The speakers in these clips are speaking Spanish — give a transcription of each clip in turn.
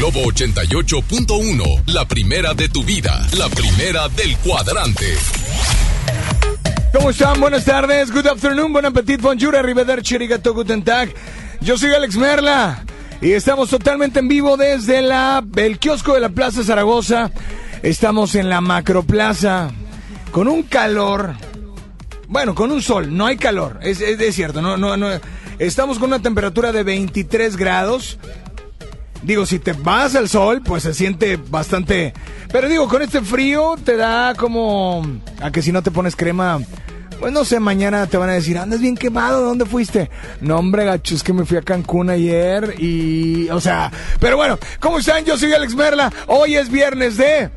Globo 88.1, la primera de tu vida, la primera del cuadrante. ¿Cómo están? Buenas tardes, good afternoon, bon appetit, bonjour, arrivederci, arigato, guten tag. Yo soy Alex Merla y estamos totalmente en vivo desde la, el kiosco de la Plaza Zaragoza. Estamos en la Macroplaza con un calor, bueno, con un sol, no hay calor, es, cierto. Estamos con una temperatura de 23 grados. Digo, si te vas al sol, pues se siente bastante. Pero digo, con este frío te da como. A que si no te pones crema. Pues no sé, mañana te van a decir, andas bien quemado, ¿dónde fuiste? No, hombre, gacho, es que me fui a Cancún ayer y. O sea. Pero bueno, ¿cómo están? Yo soy Alex Merla. Hoy es viernes de.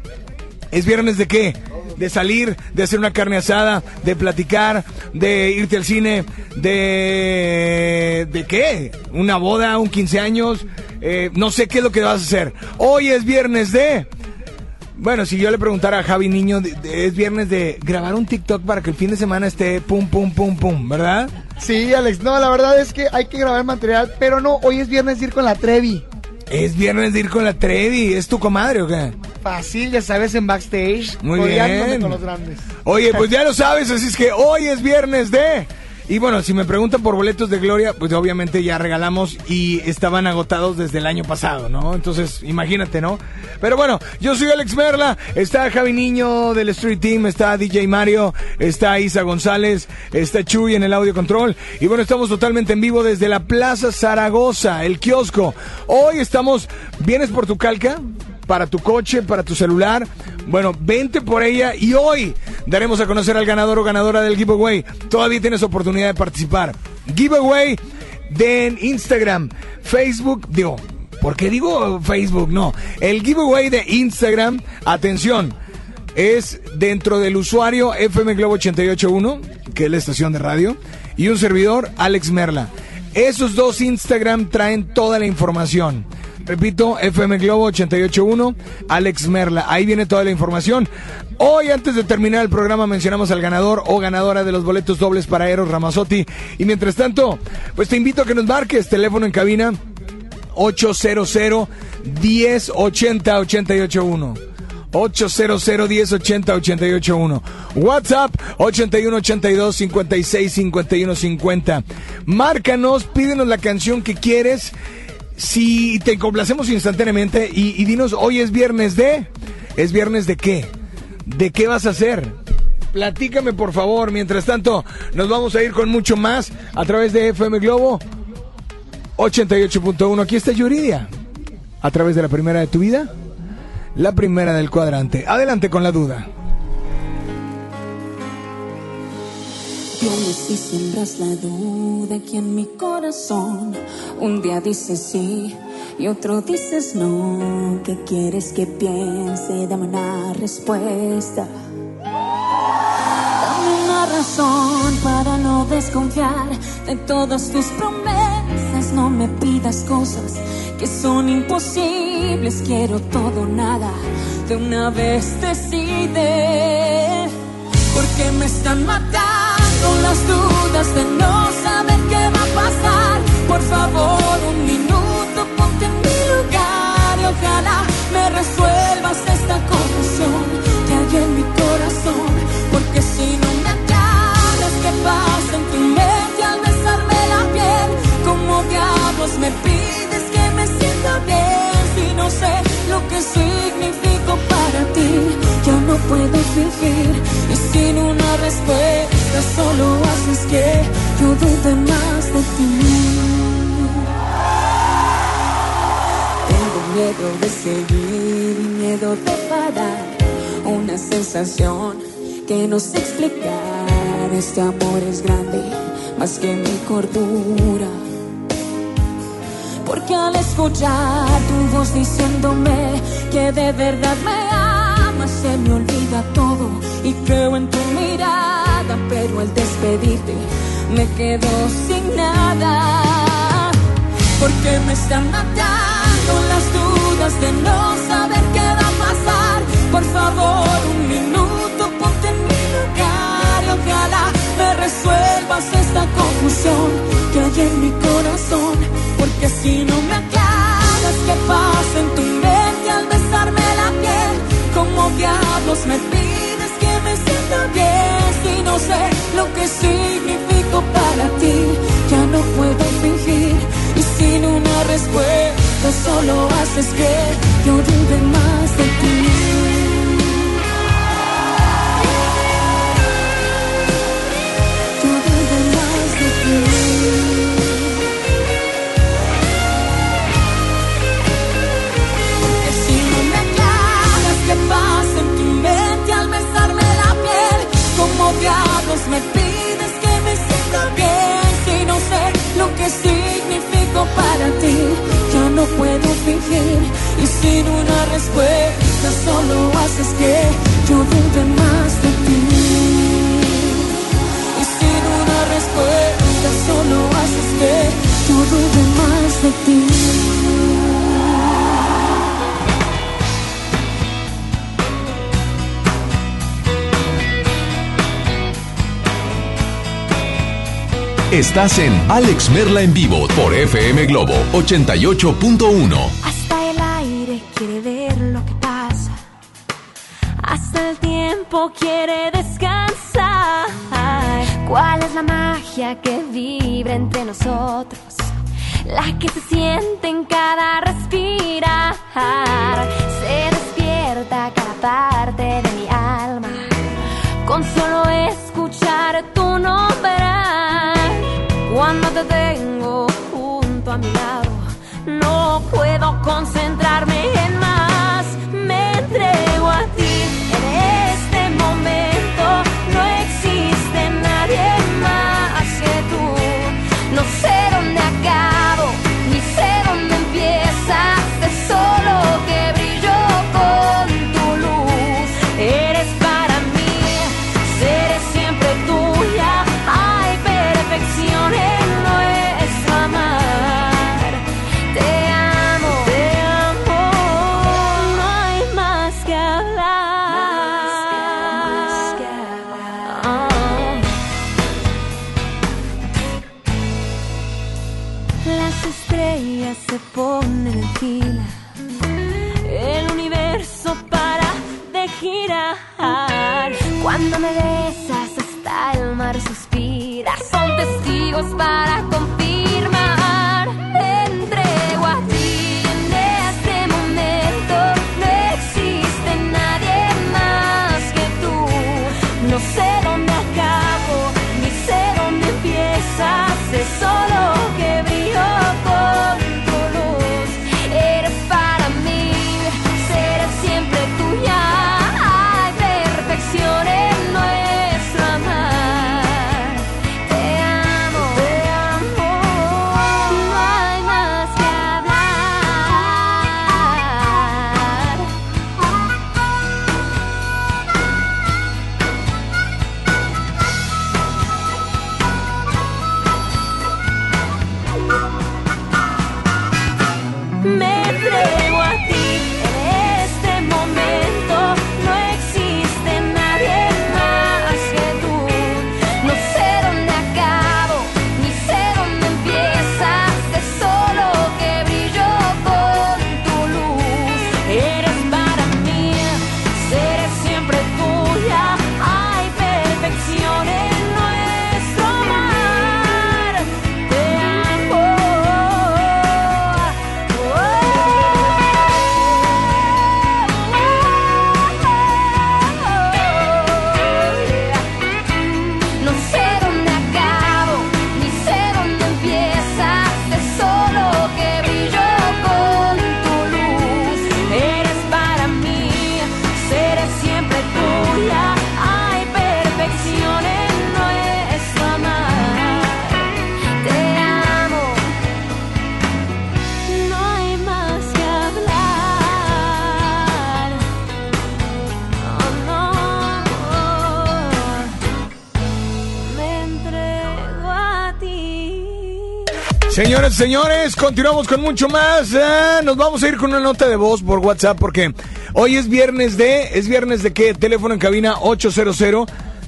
¿Es viernes de qué? De salir, de hacer una carne asada, de platicar, de irte al cine, de... ¿De qué? ¿Una boda? ¿Un 15 años? Eh, no sé qué es lo que vas a hacer. Hoy es viernes de... Bueno, si yo le preguntara a Javi Niño, es viernes de grabar un TikTok para que el fin de semana esté pum, pum, pum, pum, ¿verdad? Sí, Alex, no, la verdad es que hay que grabar material, pero no, hoy es viernes de ir con la Trevi. Es viernes de ir con la Trevi, ¿es tu comadre o qué? Fácil, ya sabes, en backstage, Muy bien. con los grandes. Oye, pues ya lo sabes, así es que hoy es viernes de... Y bueno, si me preguntan por boletos de Gloria, pues obviamente ya regalamos y estaban agotados desde el año pasado, ¿no? Entonces, imagínate, ¿no? Pero bueno, yo soy Alex Merla, está Javi Niño del Street Team, está DJ Mario, está Isa González, está Chuy en el audio control. Y bueno, estamos totalmente en vivo desde la Plaza Zaragoza, el kiosco. Hoy estamos, ¿vienes por tu calca? Para tu coche, para tu celular. Bueno, vente por ella y hoy daremos a conocer al ganador o ganadora del giveaway. Todavía tienes oportunidad de participar. Giveaway de Instagram, Facebook, digo, ¿por qué digo Facebook? No, el giveaway de Instagram, atención, es dentro del usuario FM Globo 881, que es la estación de radio, y un servidor, Alex Merla. Esos dos Instagram traen toda la información. Repito, FM Globo 881, Alex Merla. Ahí viene toda la información. Hoy, antes de terminar el programa, mencionamos al ganador o ganadora de los boletos dobles para Eros Ramazotti. Y mientras tanto, pues te invito a que nos marques teléfono en cabina 800 1080 881. 800 1080 881 WhatsApp 81 82 56 51 50 Márcanos, pídenos la canción que quieres Si te complacemos instantáneamente y, dinos, hoy es viernes de ¿Es viernes de qué? ¿De qué vas a hacer? Platícame por favor, mientras tanto nos vamos a ir con mucho más a través de FM Globo 88.1 Aquí está Yuridia A través de la primera de tu vida la primera del cuadrante. Adelante con la duda. Tienes y siembras la duda aquí en mi corazón. Un día dices sí y otro dices no. ¿Qué quieres que piense? Dame una respuesta. Dame una razón para no desconfiar de todas tus promesas. No me pidas cosas que son imposibles. Quiero todo nada. De una vez decide. Porque me están matando las dudas de no saber qué va a pasar. Por favor, un minuto, ponte en mi lugar y ojalá me resuelvas esta confusión que hay en mi corazón. Porque si no me aclaras qué pasa en tu mente al besarme la piel, como diablos me pides que me sienta bien si no sé lo que significo para ti. Ya no puedo fingir y sin una respuesta solo haces que yo dude más de ti. Tengo miedo de seguir miedo de parar. Una sensación que no sé explicar. Este amor es grande, más que mi cordura. Porque al escuchar tu voz diciéndome que de verdad me se me olvida todo y creo en tu mirada. Pero al despedirte me quedo sin nada. Porque me están matando las dudas de no saber qué va a pasar. Por favor, un minuto, ponte en mi lugar ojalá me resuelvas esta confusión que hay en mi corazón. Porque si no me aclaras qué pasa como diablos me pides que me sienta bien si no sé lo que significo para ti. Ya no puedo fingir y sin una respuesta solo haces que yo dude más de ti. Diablos me pides que me sienta bien si no sé lo que significo para ti. Ya no puedo fingir y sin una respuesta solo haces que yo dude más de ti. Y sin una respuesta solo haces que yo dude más de ti. Estás en Alex Merla en vivo por FM Globo 88.1. Hasta el aire quiere ver lo que pasa. Hasta el tiempo quiere descansar. ¿Cuál es la magia que vibra entre nosotros? La que se siente en cada respirar. Se despierta cada parte de mi alma. Con solo escuchar tu nombre. Cuando te tengo junto a mi lado, Señores, señores, continuamos con mucho más. Ah, nos vamos a ir con una nota de voz por WhatsApp porque hoy es viernes de, ¿es viernes de qué? Teléfono en cabina 800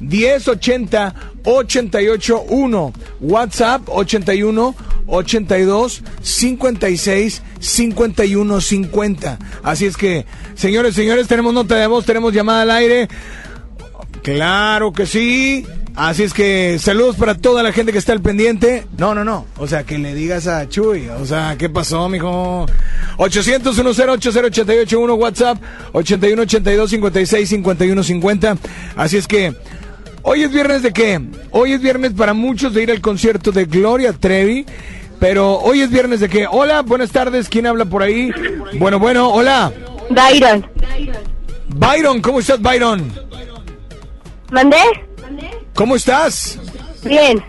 1080 881. WhatsApp 81 82 56 51 50. Así es que, señores, señores, tenemos nota de voz, tenemos llamada al aire. Claro que sí. Así es que saludos para toda la gente que está al pendiente. No, no, no. O sea, que le digas a Chuy. O sea, ¿qué pasó, mijo? 800 108 WhatsApp 81 82 56 51 50. Así es que hoy es viernes de qué? Hoy es viernes para muchos de ir al concierto de Gloria Trevi. Pero hoy es viernes de qué? Hola, buenas tardes. ¿Quién habla por ahí? Bueno, bueno, hola. Byron. Byron, ¿cómo estás, Byron? ¿Mandé? ¿Cómo estás? Bien.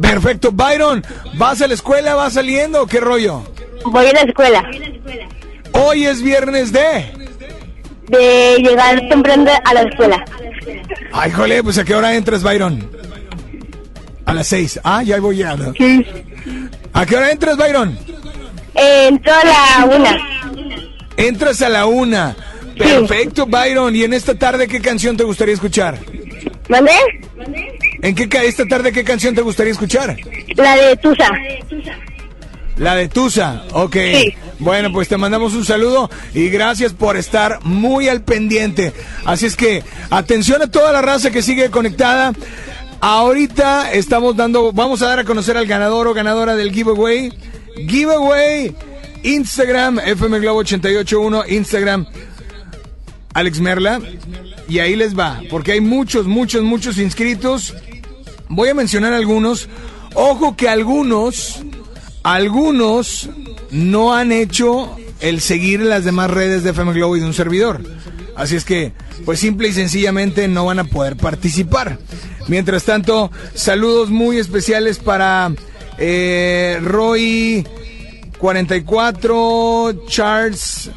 Perfecto, Byron. ¿Vas a la escuela? ¿Vas saliendo o qué rollo? Voy a la escuela. Hoy es viernes de. De llegar temprano a la escuela. Ay, jole, pues a qué hora entras, Byron? A las seis. Ah, ya voy ya. ¿no? Sí. ¿A qué hora entras, Byron? Entro a la una. Entras a la una. Perfecto, Byron. ¿Y en esta tarde qué canción te gustaría escuchar? ¿Mandé? ¿En qué esta tarde qué canción te gustaría escuchar? La de Tusa. La de Tusa, ok. Sí. Bueno, pues te mandamos un saludo y gracias por estar muy al pendiente. Así es que atención a toda la raza que sigue conectada. Ahorita estamos dando, vamos a dar a conocer al ganador o ganadora del giveaway. Giveaway, Instagram, FM Globo 881, Instagram, Alex Merla. Y ahí les va, porque hay muchos, muchos, muchos inscritos. Voy a mencionar algunos. Ojo que algunos, algunos no han hecho el seguir las demás redes de FM Globo y de un servidor. Así es que, pues simple y sencillamente no van a poder participar. Mientras tanto, saludos muy especiales para eh, Roy 44, Charles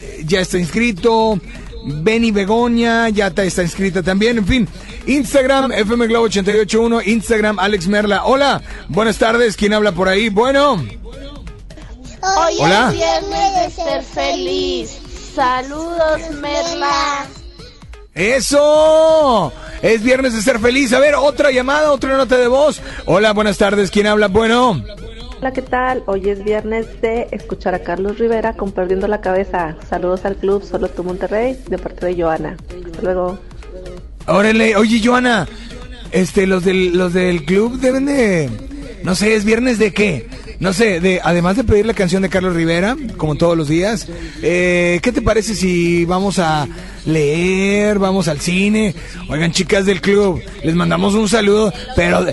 eh, ya está inscrito. Benny Begoña ya está, está inscrita también. En fin, Instagram, FM Globo 881, Instagram, Alex Merla. Hola, buenas tardes. ¿Quién habla por ahí? Bueno, Hoy Hola. es viernes de ser feliz. Saludos, Merla. eso. Es viernes de ser feliz. A ver, otra llamada, otra nota de voz. Hola, buenas tardes. ¿Quién habla? Bueno, Hola, ¿qué tal? Hoy es viernes de escuchar a Carlos Rivera con Perdiendo la Cabeza. Saludos al club Solo tú Monterrey de parte de Joana. Luego. órale. Oye, Joana, este, los del, los del club deben de, no sé, es viernes de qué? No sé, de, además de pedir la canción de Carlos Rivera, como todos los días, eh, ¿qué te parece si vamos a leer, vamos al cine? Oigan, chicas del club, les mandamos un saludo, pero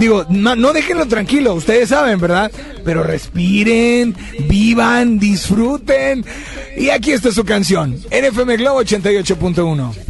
digo, no, no déjenlo tranquilo, ustedes saben, ¿verdad? Pero respiren, vivan, disfruten. Y aquí está su canción, NFM Globo 88.1.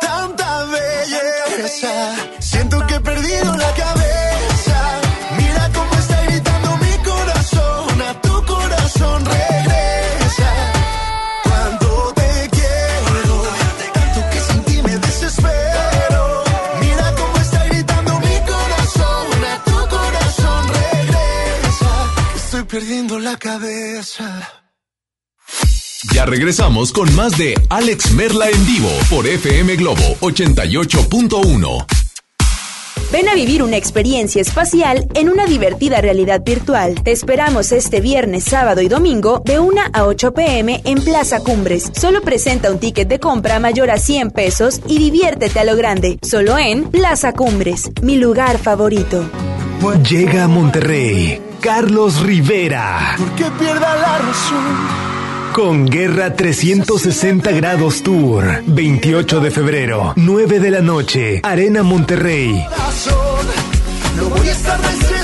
Tanta belleza, siento que he perdido la cabeza. Mira cómo está gritando mi corazón, a tu corazón regresa. Cuando te quiero, tanto que sin ti me desespero. Mira cómo está gritando mi corazón, a tu corazón regresa. Estoy perdiendo la cabeza. Ya regresamos con más de Alex Merla en vivo por FM Globo 88.1. Ven a vivir una experiencia espacial en una divertida realidad virtual. Te esperamos este viernes, sábado y domingo de 1 a 8 pm en Plaza Cumbres. Solo presenta un ticket de compra mayor a 100 pesos y diviértete a lo grande. Solo en Plaza Cumbres, mi lugar favorito. Llega a Monterrey Carlos Rivera Que pierda la razón. Con Guerra 360 Grados Tour. 28 de febrero, 9 de la noche, Arena Monterrey. Lo voy a estar.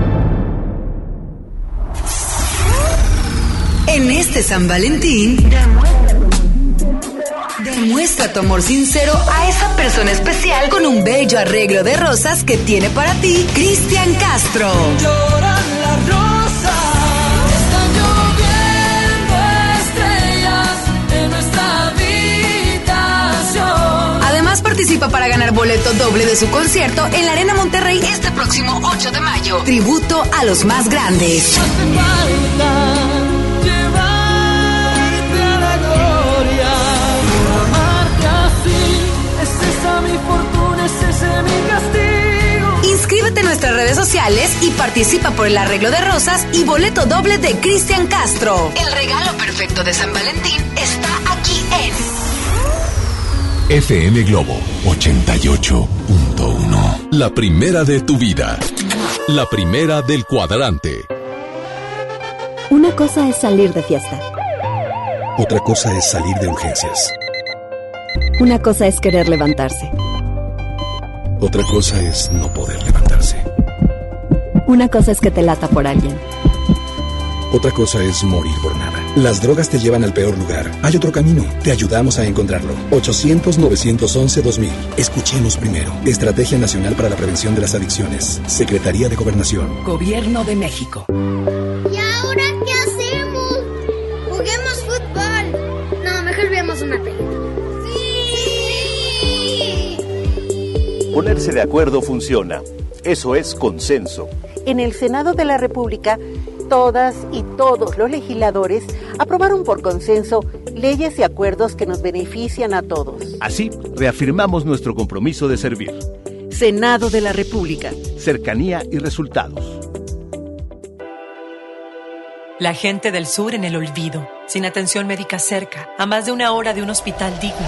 En este San Valentín, demuestra tu amor sincero a esa persona especial con un bello arreglo de rosas que tiene para ti Cristian Castro. Lloran las rosas, están lloviendo estrellas en nuestra habitación. Además participa para ganar boleto doble de su concierto en la Arena Monterrey este próximo 8 de mayo. Tributo a los más grandes. Inscríbete en nuestras redes sociales y participa por el arreglo de rosas y boleto doble de Cristian Castro. El regalo perfecto de San Valentín está aquí en FM Globo 88.1. La primera de tu vida. La primera del cuadrante. Una cosa es salir de fiesta. Otra cosa es salir de urgencias. Una cosa es querer levantarse. Otra cosa es no poder levantarse. Una cosa es que te lata por alguien. Otra cosa es morir por nada. Las drogas te llevan al peor lugar. Hay otro camino. Te ayudamos a encontrarlo. 800-911-2000. Escuchemos primero. Estrategia Nacional para la Prevención de las Adicciones. Secretaría de Gobernación. Gobierno de México. ¿Y ahora qué hacemos? Juguemos fútbol. No, mejor veamos una película. ¡Sí! Ponerse de acuerdo funciona. Eso es consenso. En el Senado de la República, todas y todos los legisladores aprobaron por consenso leyes y acuerdos que nos benefician a todos. Así, reafirmamos nuestro compromiso de servir. Senado de la República. Cercanía y resultados. La gente del sur en el olvido, sin atención médica cerca, a más de una hora de un hospital digno.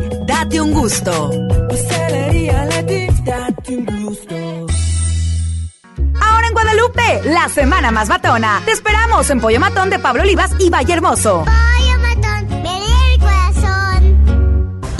Date un gusto. Date un gusto. Ahora en Guadalupe, la semana más matona. Te esperamos en Pollo Matón de Pablo Olivas y Valle Hermoso. Pollo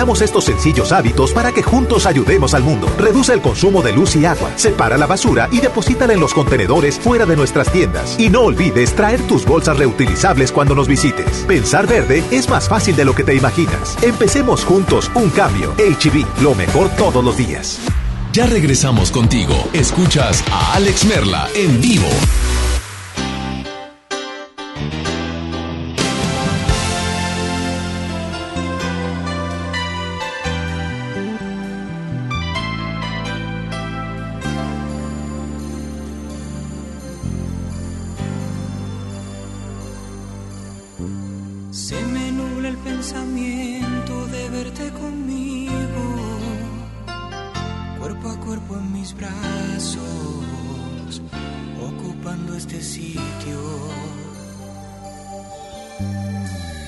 estos sencillos hábitos para que juntos ayudemos al mundo. Reduce el consumo de luz y agua, separa la basura y deposítala en los contenedores fuera de nuestras tiendas. Y no olvides traer tus bolsas reutilizables cuando nos visites. Pensar verde es más fácil de lo que te imaginas. Empecemos juntos un cambio. HB, lo mejor todos los días. Ya regresamos contigo. Escuchas a Alex Merla en vivo.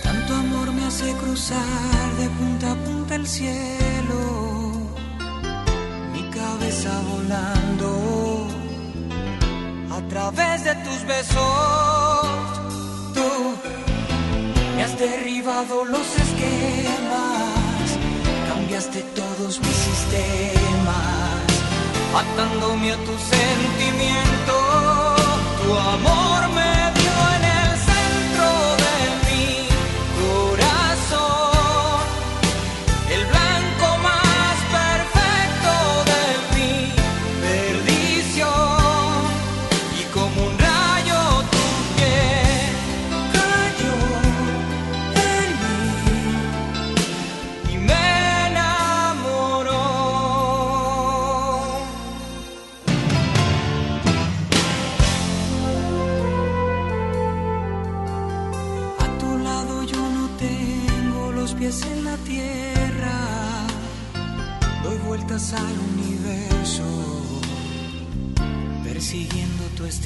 Tanto amor me hace cruzar de punta a punta el cielo, mi cabeza volando a través de tus besos. Tú me has derribado los esquemas, cambiaste todos mis sistemas, atándome a tu sentimiento. Tu amor me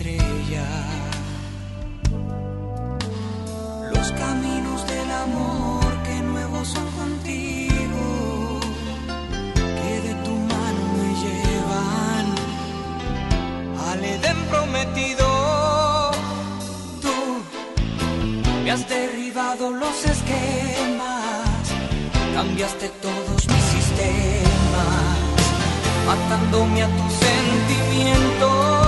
estrella. Los caminos del amor que nuevos son contigo, que de tu mano me llevan al Edén prometido. Tú me has derribado los esquemas, cambiaste todos mis sistemas, matándome a tu sentimiento.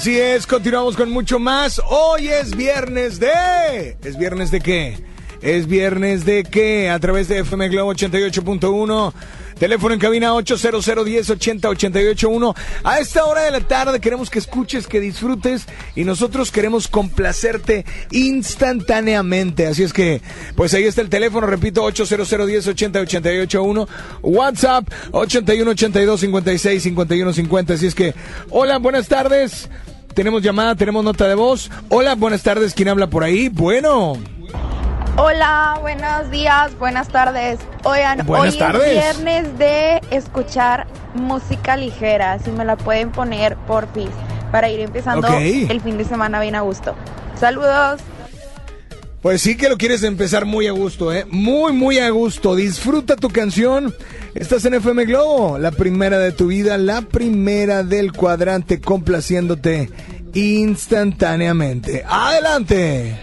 Así es, continuamos con mucho más. Hoy es viernes de... ¿Es viernes de qué? Es viernes de qué? A través de FM Globo 88.1. Teléfono en cabina 800 1080 881. A esta hora de la tarde queremos que escuches, que disfrutes y nosotros queremos complacerte instantáneamente. Así es que, pues ahí está el teléfono, repito, 800 1080 881. WhatsApp 81 82 56 51 50. Así es que, hola, buenas tardes. Tenemos llamada, tenemos nota de voz. Hola, buenas tardes. ¿Quién habla por ahí? Bueno. Hola, buenos días, buenas tardes. Oigan, Buenas hoy tardes. es viernes de escuchar música ligera. Si me la pueden poner, porfis, para ir empezando el fin de semana bien a gusto. Saludos. Pues sí que lo quieres empezar muy a gusto, ¿eh? Muy, muy a gusto. Disfruta tu canción. Estás en FM Globo, la primera de tu vida, la primera del cuadrante, complaciéndote instantáneamente. ¡Adelante!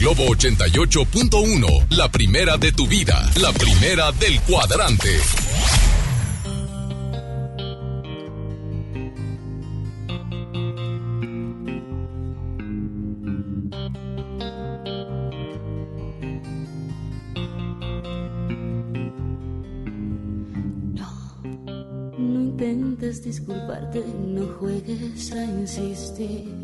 Globo 88.1, la primera de tu vida, la primera del cuadrante. No intentes disculparte, no juegues a insistir.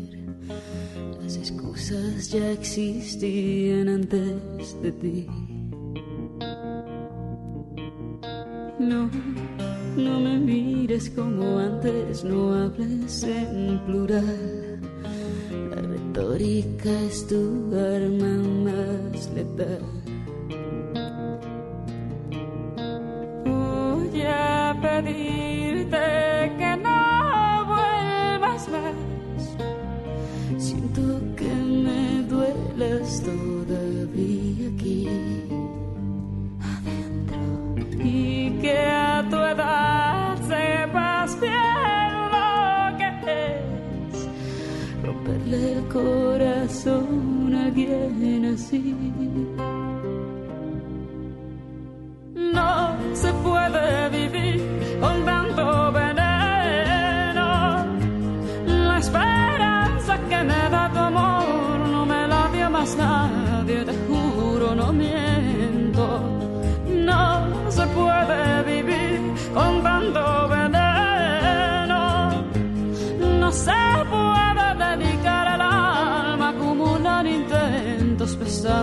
Excusas ya existían antes de ti. No, no me mires como antes, no hables en plural. La retórica es tu arma más letal.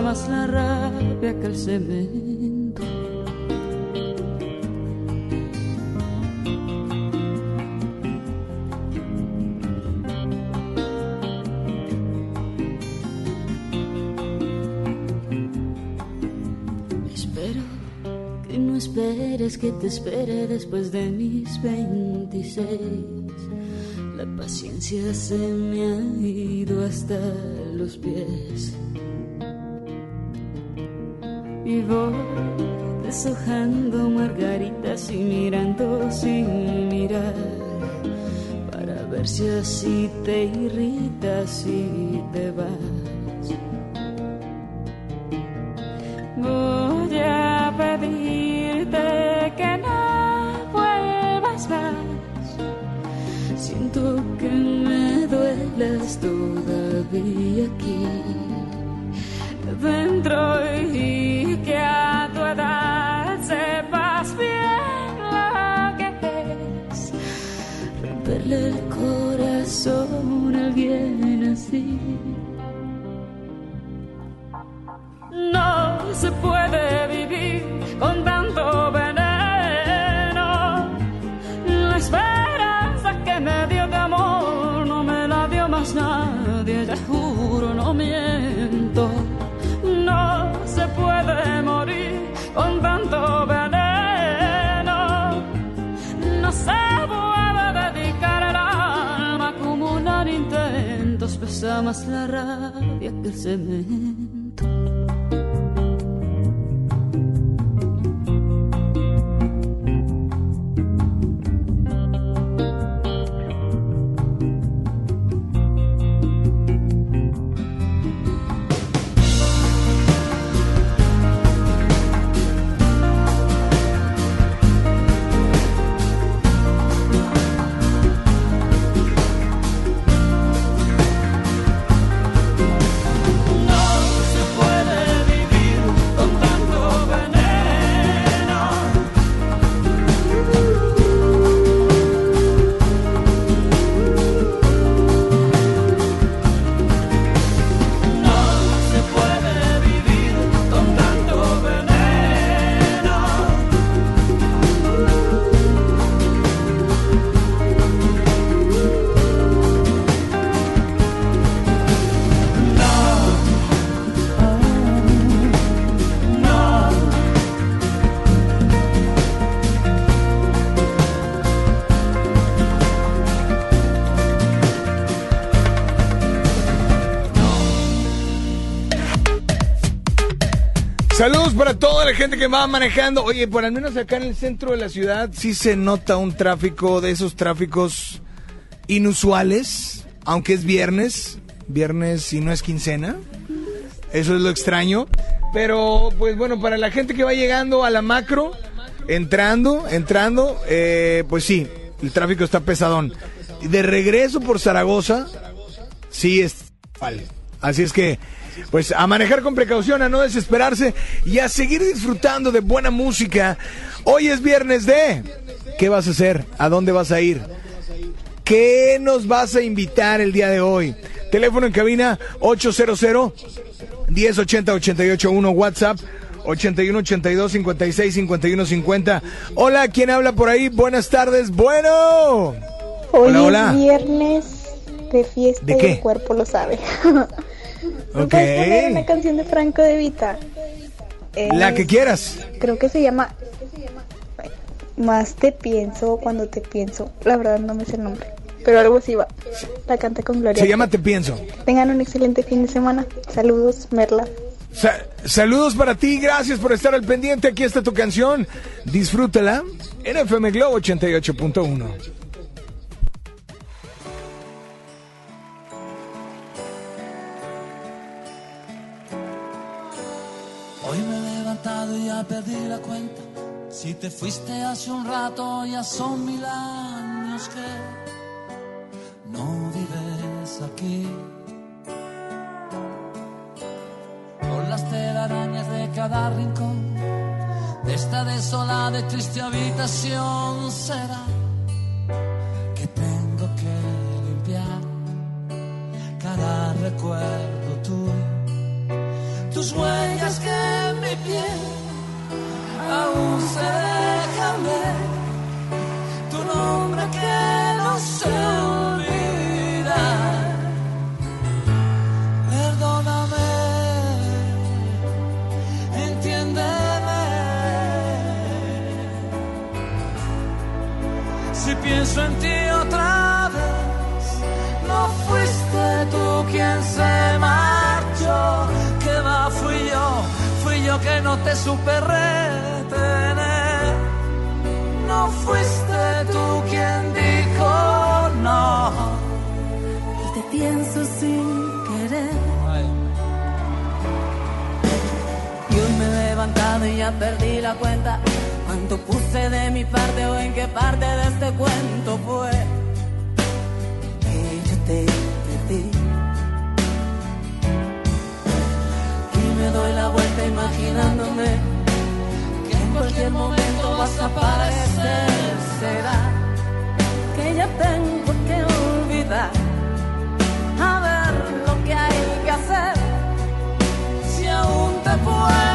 Más la rabia que el cemento. Espero que no esperes que te espere después de mis 26. La paciencia se me ha ido hasta los pies. Deshojando margaritas y mirando sin mirar. Para ver si así te irritas y te vas. Más la rabia que. Saludos para toda la gente que va manejando. Oye, por al menos acá en el centro de la ciudad sí se nota un tráfico de esos tráficos inusuales, aunque es viernes, viernes y no es quincena. Eso es lo extraño. Pero, pues bueno, para la gente que va llegando a la macro, entrando, entrando, eh, pues sí, el tráfico está pesadón. De regreso por Zaragoza, sí es. Así es que, pues a manejar con precaución, a no desesperarse y a seguir disfrutando de buena música. Hoy es viernes de... ¿Qué vas a hacer? ¿A dónde vas a ir? ¿Qué nos vas a invitar el día de hoy? Teléfono en cabina 800 1080 881 WhatsApp 81 82 56 51 50. Hola, ¿quién habla por ahí? Buenas tardes. Bueno. Hoy hola, hola. es viernes de fiesta ¿De y qué? el cuerpo lo sabe. ¿Me Ok. puedes poner una canción de Franco de Vita? La que quieras. Creo que se llama Más te pienso cuando te pienso. La verdad no me sé el nombre. Pero algo así va. La canta con Gloria. Se llama Te Pienso. Tengan un excelente fin de semana. Saludos, Merla. Sa- saludos para ti, gracias por estar al pendiente. Aquí está tu canción. Disfrútala en FM Globo 88.1. ya perdí la cuenta. Si te fuiste hace un rato, ya son mil años que no vives aquí. Con las telarañas de cada rincón de esta desolada y triste habitación será que tengo que limpiar cada recuerdo tuyo tus huellas que en mi piel aún ver, tu nombre que no se olvida. Perdóname, entiéndeme. Si pienso en ti otra vez, no fuiste tú quien se marchó, que va, fui yo, yo que no te supe retener. No fuiste tú quien dijo no. Y te pienso sin querer. Y hoy me he levantado y ya perdí la cuenta. Cuánto puse de mi parte o en qué parte de este cuento fue que yo te imaginándome que en cualquier momento vas a aparecer. Será que ya tengo que olvidar. A ver lo que hay que hacer. Si aún te puedo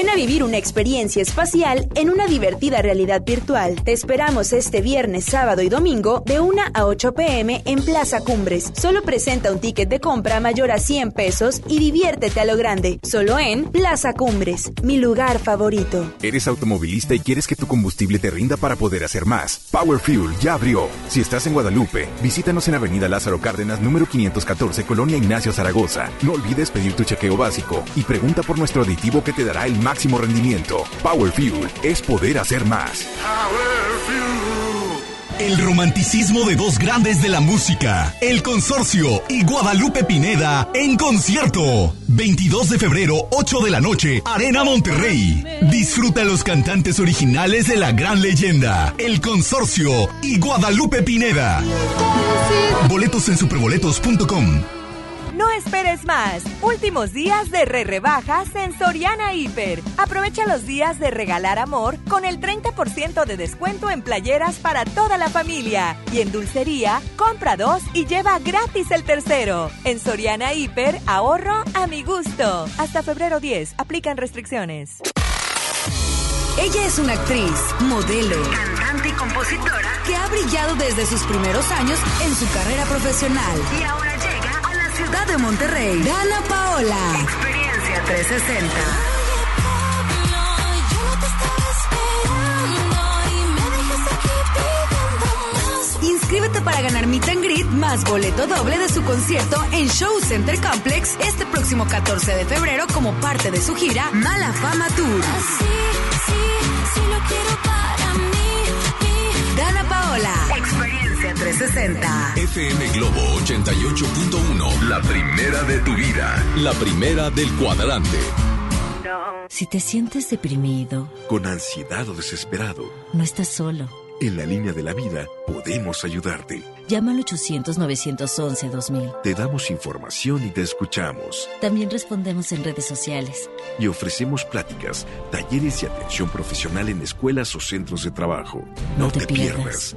Ven a vivir una experiencia espacial en una divertida realidad virtual. Te esperamos este viernes, sábado y domingo de 1 a 8 pm en Plaza Cumbres. Solo presenta un ticket de compra mayor a 100 pesos y diviértete a lo grande. Solo en Plaza Cumbres, mi lugar favorito. ¿Eres automovilista y quieres que tu combustible te rinda para poder hacer más? Power Fuel ya abrió. Si estás en Guadalupe, visítanos en Avenida Lázaro Cárdenas, número 514, Colonia Ignacio Zaragoza. No olvides pedir tu chequeo básico y pregunta por nuestro aditivo que te dará el máximo rendimiento. Power Fuel es poder hacer más. El romanticismo de dos grandes de la música, El Consorcio y Guadalupe Pineda en concierto. 22 de febrero, 8 de la noche, Arena Monterrey. Disfruta los cantantes originales de la gran leyenda, El Consorcio y Guadalupe Pineda. Boletos en superboletos.com. No esperes más. Últimos días de re rebajas en Soriana Hiper. Aprovecha los días de regalar amor con el 30% de descuento en playeras para toda la familia. Y en dulcería, compra dos y lleva gratis el tercero. En Soriana Hiper, ahorro a mi gusto. Hasta febrero 10, aplican restricciones. Ella es una actriz, modelo, cantante y compositora que ha brillado desde sus primeros años en su carrera profesional. Y ahora llega a la ciudad de Monterrey. Dana Paola. Experiencia 360. Inscríbete para ganar Meet and Greet más boleto doble de su concierto en Show Center Complex este próximo 14 de febrero como parte de su gira Mala Fama Tour. Dana Paola. Experiencia 360. FM Globo 88.1. La primera de tu vida. La primera del cuadrante. Si te sientes deprimido, Con ansiedad o desesperado, no estás solo. en la línea de la vida podemos ayudarte. Llama al 800-911-2000. Te damos información y te escuchamos. También respondemos en redes sociales. Y ofrecemos pláticas, talleres y atención profesional en escuelas o centros de trabajo. No, te, pierdas.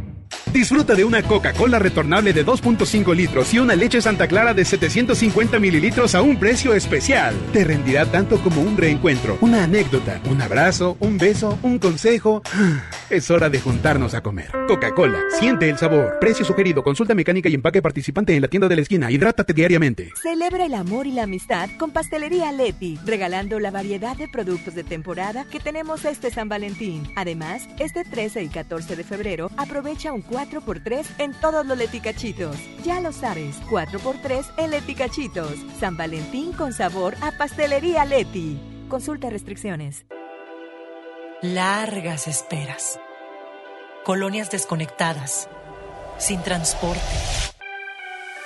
Disfruta de una Coca-Cola retornable de 2.5 litros y una leche Santa Clara de 750 mililitros a un precio especial. Te rendirá tanto como un reencuentro, una anécdota, un abrazo, un beso, un consejo. Es hora de juntarnos a comer. Coca-Cola, siente el sabor. Precio sugerido, consulta mecánica y empaque participante en la tienda de la esquina. Hidrátate diariamente. Celebra el amor y la amistad con Pastelería Leti, regalando la variedad de productos de temporada que tenemos este San Valentín. Además, este 13 y 14 de febrero aprovecha un 4x3 en todos los leticachitos. Ya lo sabes, 4x3 en leticachitos. San Valentín con sabor a Pastelería Leti. Consulta restricciones. Largas esperas. Colonias desconectadas. Sin transporte.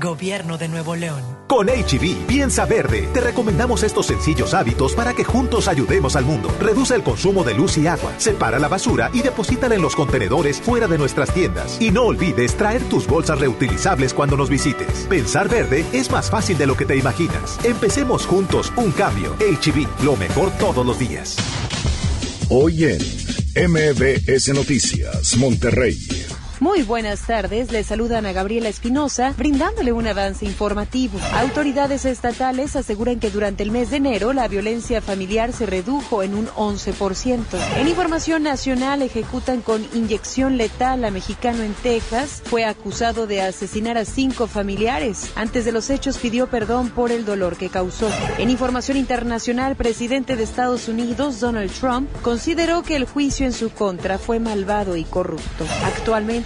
Gobierno de Nuevo León. Con HB, piensa verde. Te recomendamos estos sencillos hábitos para que juntos ayudemos al mundo. Reduce el consumo de luz y agua, separa la basura y deposítala en los contenedores fuera de nuestras tiendas. Y no olvides traer tus bolsas reutilizables cuando nos visites. Pensar verde es más fácil de lo que te imaginas. Empecemos juntos un cambio. HB, lo mejor todos los días. Hoy en MBS Noticias, Monterrey. Muy buenas tardes, le saludan a Gabriela Espinosa, brindándole un avance informativo. Autoridades estatales aseguran que durante el mes de enero la violencia familiar se redujo en un 11%. En información nacional, ejecutan con inyección letal a mexicano en Texas. Fue acusado de asesinar a cinco familiares. Antes de los hechos pidió perdón por el dolor que causó. En información internacional, presidente de Estados Unidos, Donald Trump, consideró que el juicio en su contra fue malvado y corrupto. Actualmente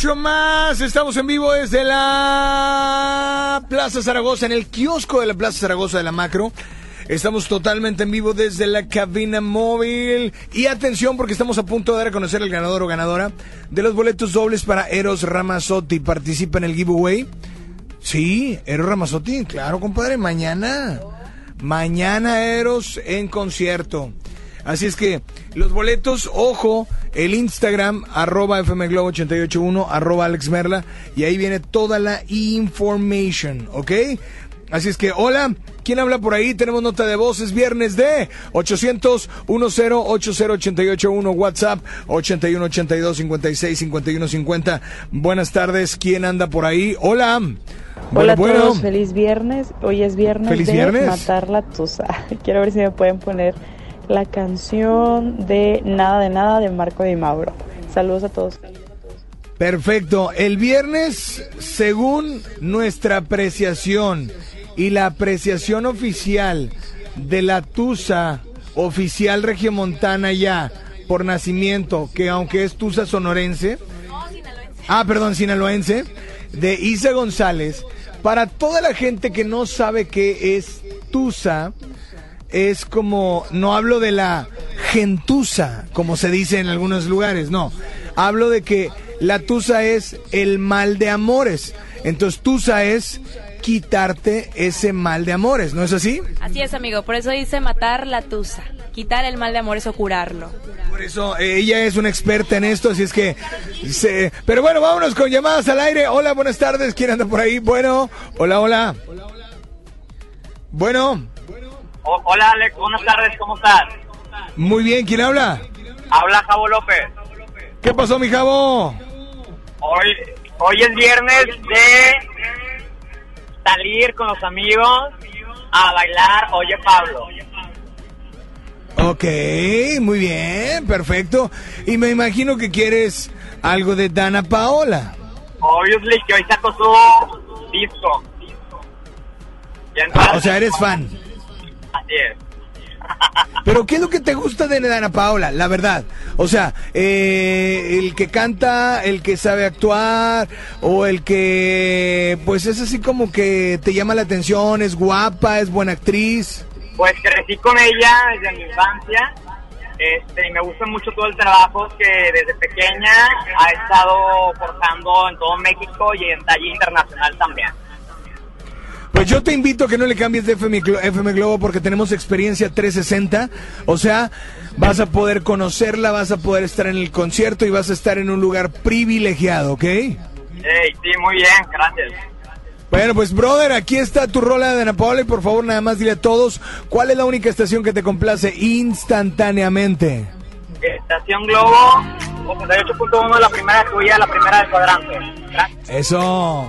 Mucho más. Estamos en vivo desde la Plaza Zaragoza, en el kiosco de la Plaza Zaragoza de la Macro. Estamos totalmente en vivo desde la cabina móvil. Y atención porque estamos a punto de dar a conocer al ganador o ganadora de los boletos dobles para Eros Ramazzotti. Participa en el giveaway. Sí, Eros Ramazzotti, claro, compadre, mañana. Mañana Eros en concierto. Así es que los boletos, ojo, el Instagram, arroba fmglobo881, arroba Alex Merla, y ahí viene toda la information, ¿ok? Así es que, hola, ¿quién habla por ahí? Tenemos nota de voz, es viernes de 800-1080-881, WhatsApp 8182-56-5150. Buenas tardes, ¿quién anda por ahí? Hola. Hola a Bueno, todos, bueno. feliz viernes. Hoy es viernes ¿Feliz de viernes? Matar la Tusa. Quiero ver si me pueden poner la canción de Nada de Nada de Marco Di Mauro. Saludos a todos. Perfecto. El viernes, según nuestra apreciación y la apreciación oficial de la Tusa, oficial regiomontana ya, por nacimiento, que aunque es Tusa sonorense, ah, perdón, sinaloense, de Isa González, para toda la gente que no sabe qué es Tusa, es como, no hablo de la gentuza, como se dice en algunos lugares, no. Hablo de que la tusa es el mal de amores. Entonces tusa es quitarte ese mal de amores, ¿no es así? Así es, amigo. Por eso dice matar la tusa. Quitar el mal de amores o curarlo. Por eso eh, ella es una experta en esto, así es que... se- Pero bueno, vámonos con llamadas al aire. Hola, buenas tardes. ¿Quién anda por ahí? Bueno, hola, hola. Bueno, O- hola Alex, buenas tardes, ¿cómo estás? muy bien. ¿Quién habla? Habla Javo López. ¿Qué pasó, mi jabo? Hoy, hoy es viernes de salir con los amigos a bailar Oye Pablo. Ok, muy bien, perfecto. Y me imagino que quieres algo de Dana Paola. Obviously que hoy sacó su disco. Ah, o sea, eres fan. Así es. Pero ¿qué es lo que te gusta de Dana Paola? La verdad. O sea, eh, el que canta, el que sabe actuar, o el que, pues es así como que te llama la atención, es guapa, es buena actriz. Pues crecí con ella desde mi infancia. Este, y me gusta mucho todo el trabajo que desde pequeña ha estado forjando en todo México y en talla internacional también. Pues yo te invito a que no le cambies de FM, FM Globo porque tenemos experiencia 360. O sea, vas a poder conocerla, vas a poder estar en el concierto y vas a estar en un lugar privilegiado, ¿ok? Ey, sí, muy bien, gracias. Bueno, pues brother, aquí está tu rola de Ana y por favor nada más dile a todos cuál es la única estación que te complace instantáneamente. Estación Globo, 88.1, la primera tuya, la primera del cuadrante. Gracias. Eso.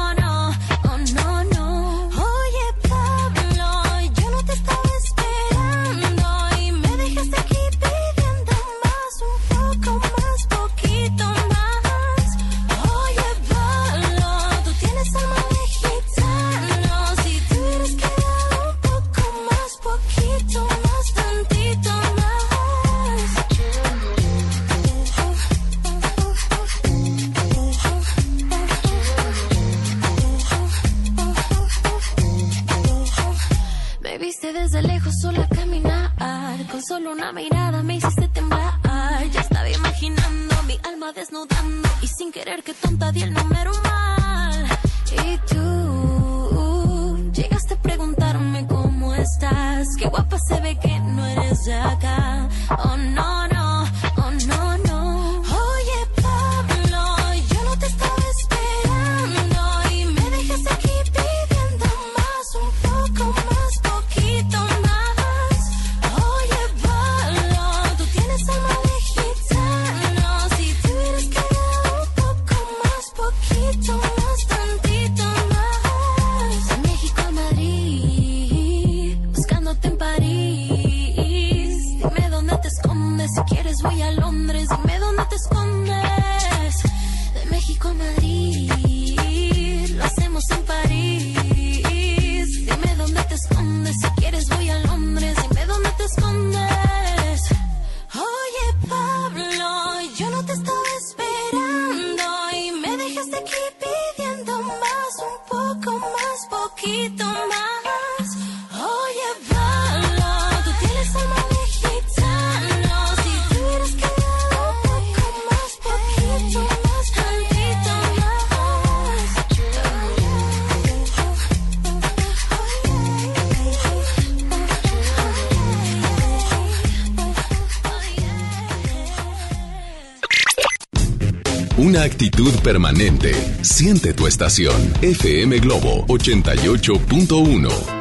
desde lejos sola caminar, con solo una mirada me hiciste temblar. Ya estaba imaginando mi alma desnudando y sin querer que tonta di el número mal. Y tú llegaste a preguntarme cómo estás, qué guapa se ve que no eres de acá. Oh no no, voy a Londres, dime dónde te escondes. De México a Madrid. permanente. Siente tu estación. FM Globo 88.1.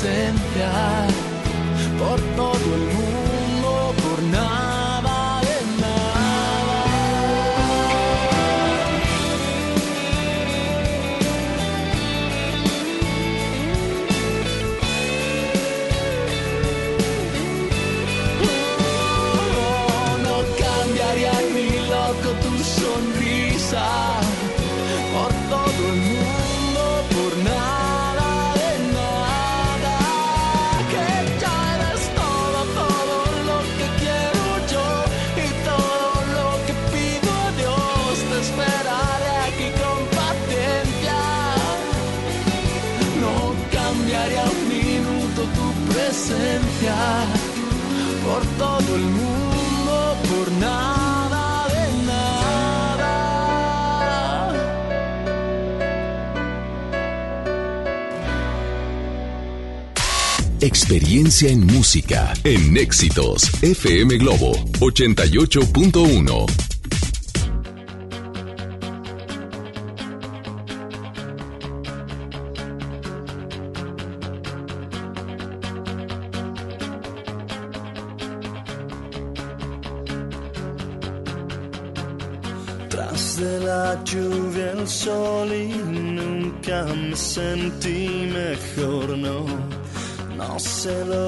presencia por todo el mundo. Experiencia en música en Éxitos FM Globo 88.1. No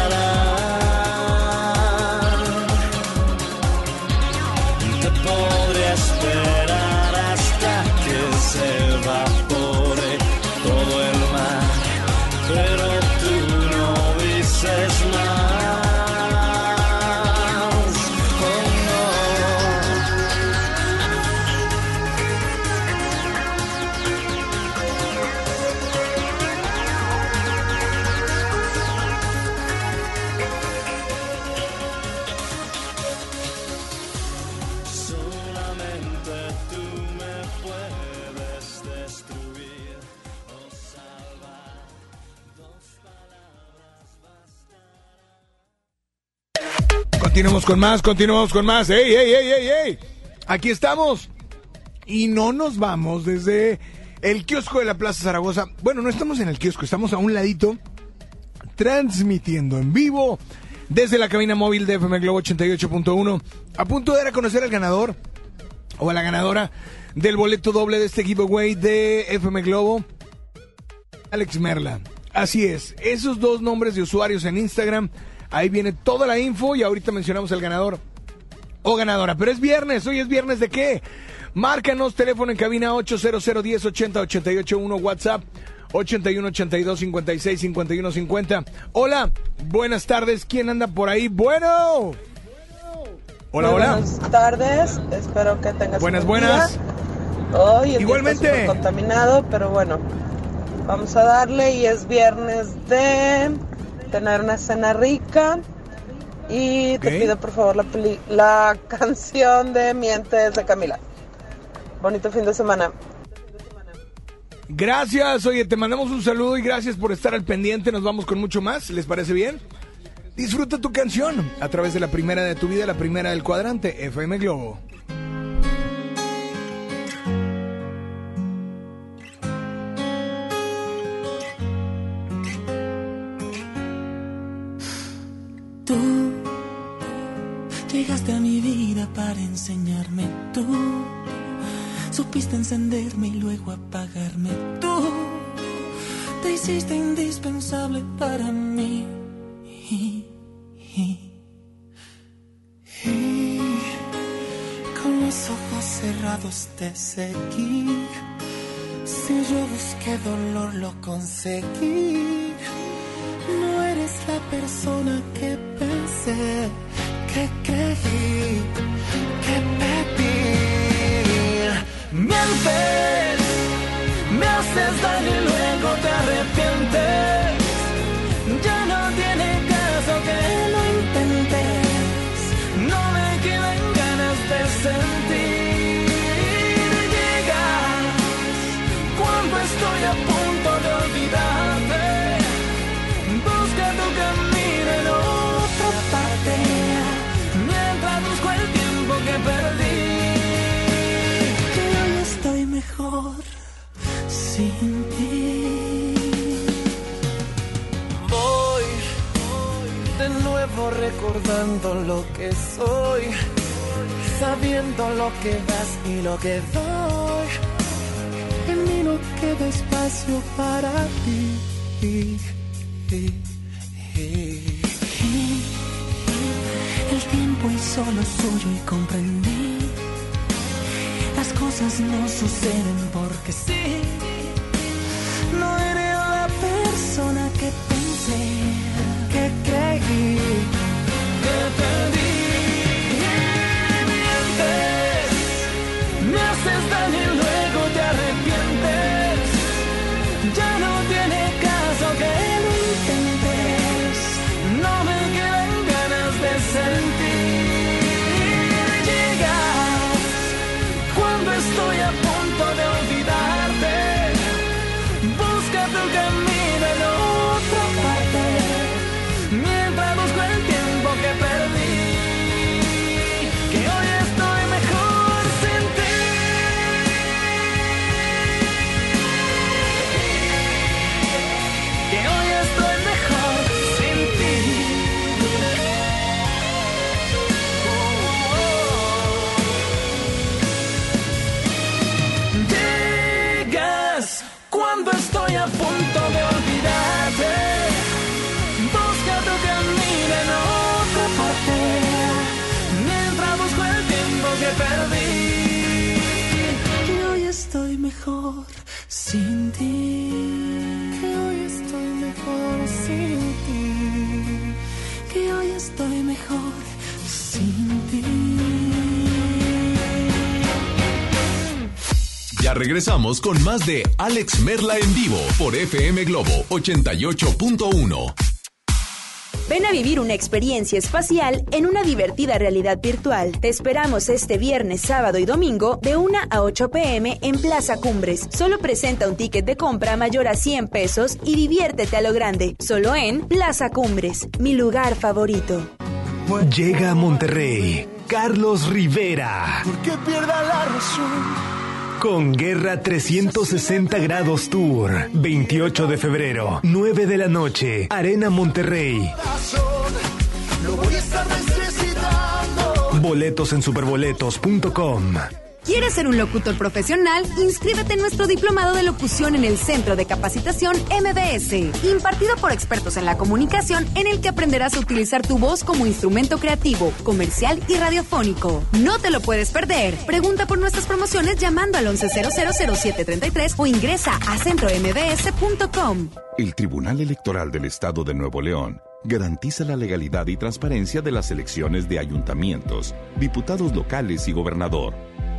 Continuamos con más, continuamos con más. ¡Ey, ey, ey, ey, ey! Aquí estamos. Y no nos vamos desde el kiosco de la Plaza Zaragoza. Bueno, no estamos en el kiosco, estamos a un ladito transmitiendo en vivo desde la cabina móvil de FM Globo 88.1. A punto de dar a conocer al ganador o a la ganadora del boleto doble de este giveaway de FM Globo, Alex Merla. Así es, esos dos nombres de usuarios en Instagram, ahí viene toda la info y ahorita mencionamos al ganador o ganadora. Pero es viernes, hoy es viernes de qué? Márcanos, teléfono en cabina 800 10 80 881, WhatsApp 81 82 56 51 50. Hola, buenas tardes, ¿quién anda por ahí? Bueno. Hola, Muy hola. Buenas tardes, espero que tengas Buenas, buenas. día. Hoy el Igualmente. día está contaminado, pero bueno, vamos a darle y es viernes de tener una cena rica y te pido por favor la, peli- la canción de Mientes de Camila. Bonito fin de semana. Gracias, oye, te mandamos un saludo y gracias por estar al pendiente. Nos vamos con mucho más, ¿les parece bien? Disfruta tu canción a través de la primera de tu vida, la primera del cuadrante, FM Globo. Tú llegaste a mi vida para enseñarme. Tú supiste encenderme y luego apagarme. Tú te hiciste indispensable para mí. Con los ojos cerrados te seguí. Si yo busqué dolor, lo conseguí. Eres la persona que pensé, que creí, que pedí. Mientes, me haces daño y luego te arrepientes. Sin ti. Voy de nuevo recordando lo que soy, sabiendo lo que das y lo que doy. En mí no queda espacio para ti. El tiempo hizo lo suyo y comprendí. Las cosas no suceden porque sí. Que hoy estoy mejor sin ti. Que hoy estoy mejor sin ti. Ya regresamos con más de Alex Merla en vivo por FM Globo 88.1. Ven a vivir una experiencia espacial en una divertida realidad virtual. Te esperamos este viernes, sábado y domingo de 1 a 8 pm en Plaza Cumbres. Solo presenta un ticket de compra mayor a 100 pesos y diviértete a lo grande. Solo en Plaza Cumbres, mi lugar favorito. Llega a Monterrey Carlos Rivera. Que pierda la razón. Con Guerra 360 Grados Tour. 28 de febrero, 9 de la noche, Arena Monterrey. Boletos en superboletos.com. ¿Quieres ser un locutor profesional? Inscríbete en nuestro diplomado de locución en el Centro de Capacitación MBS, impartido por expertos en la comunicación, en el que aprenderás a utilizar tu voz como instrumento creativo, comercial y radiofónico. No te lo puedes perder. Pregunta por nuestras promociones llamando al 11000733 o ingresa a centrombs.com. El Tribunal Electoral del Estado de Nuevo León garantiza la legalidad y transparencia de las elecciones de ayuntamientos, diputados locales y gobernador,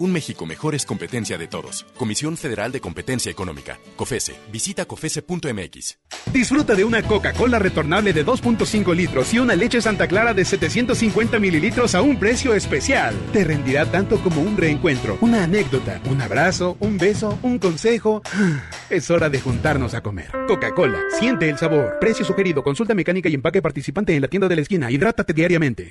Un México mejor es competencia de todos. Comisión Federal de Competencia Económica. COFESE. Visita COFESE.mx. Disfruta de una Coca-Cola retornable de 2.5 litros y una leche Santa Clara de 750 mililitros a un precio especial. Te rendirá tanto como un reencuentro, una anécdota, un abrazo, un beso, un consejo. Es hora de juntarnos a comer. Coca-Cola. Siente el sabor. Precio sugerido. Consulta mecánica y empaque participante en la tienda de la esquina. Hidrátate diariamente.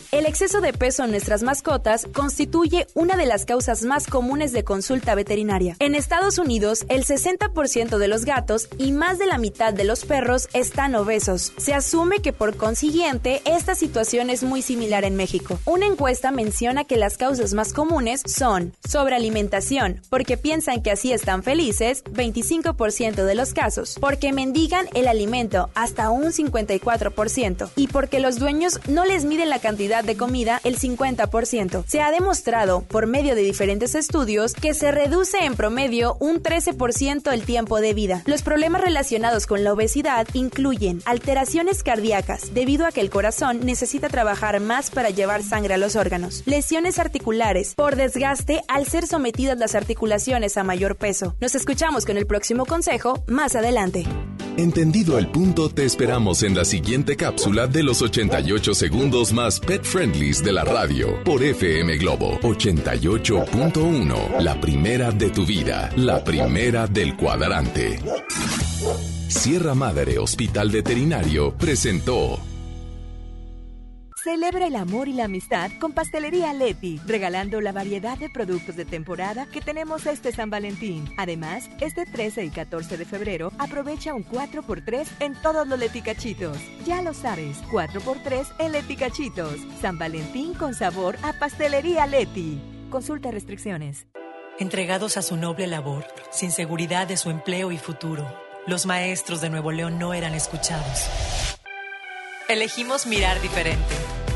El exceso de peso en nuestras mascotas constituye una de las causas más comunes de consulta veterinaria. En Estados Unidos, el 60% de los gatos y más de la mitad de los perros están obesos. Se asume que por consiguiente esta situación es muy similar en México. Una encuesta menciona que las causas más comunes son sobrealimentación, porque piensan que así están felices, 25% de los casos, porque mendigan el alimento, hasta un 54%, y porque los dueños no les miden la cantidad de comida el 50%. Se ha demostrado por medio de diferentes estudios que se reduce en promedio un 13% el tiempo de vida. Los problemas relacionados con la obesidad incluyen alteraciones cardíacas debido a que el corazón necesita trabajar más para llevar sangre a los órganos, lesiones articulares por desgaste al ser sometidas las articulaciones a mayor peso. Nos escuchamos con el próximo consejo más adelante. Entendido el punto, te esperamos en la siguiente cápsula de los 88 segundos más pet friendlies de la radio por FM Globo 88.1. La primera de tu vida, la primera del cuadrante. Sierra Madre Hospital Veterinario presentó. Celebra el amor y la amistad con Pastelería Leti, regalando la variedad de productos de temporada que tenemos este San Valentín. Además, este 13 y 14 de febrero aprovecha un 4x3 en todos los leticachitos. Ya lo sabes, 4x3 en leticachitos. San Valentín con sabor a Pastelería Leti. Consulta restricciones. Entregados a su noble labor, sin seguridad de su empleo y futuro, los maestros de Nuevo León no eran escuchados. Elegimos mirar diferente.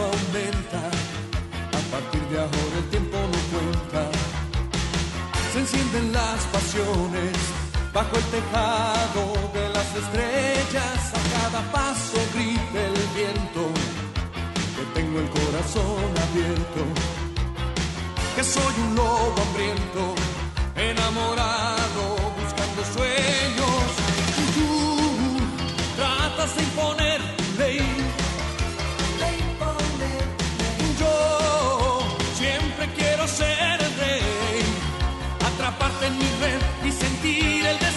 Aumenta, a partir de ahora el tiempo no cuenta. Se encienden las pasiones bajo el tejado de las estrellas, a cada paso grita el viento, que tengo el corazón abierto, que soy un lobo hambriento, enamorado, buscando sueños. Tratas de imponer atraparte en mi red y sentir el deseo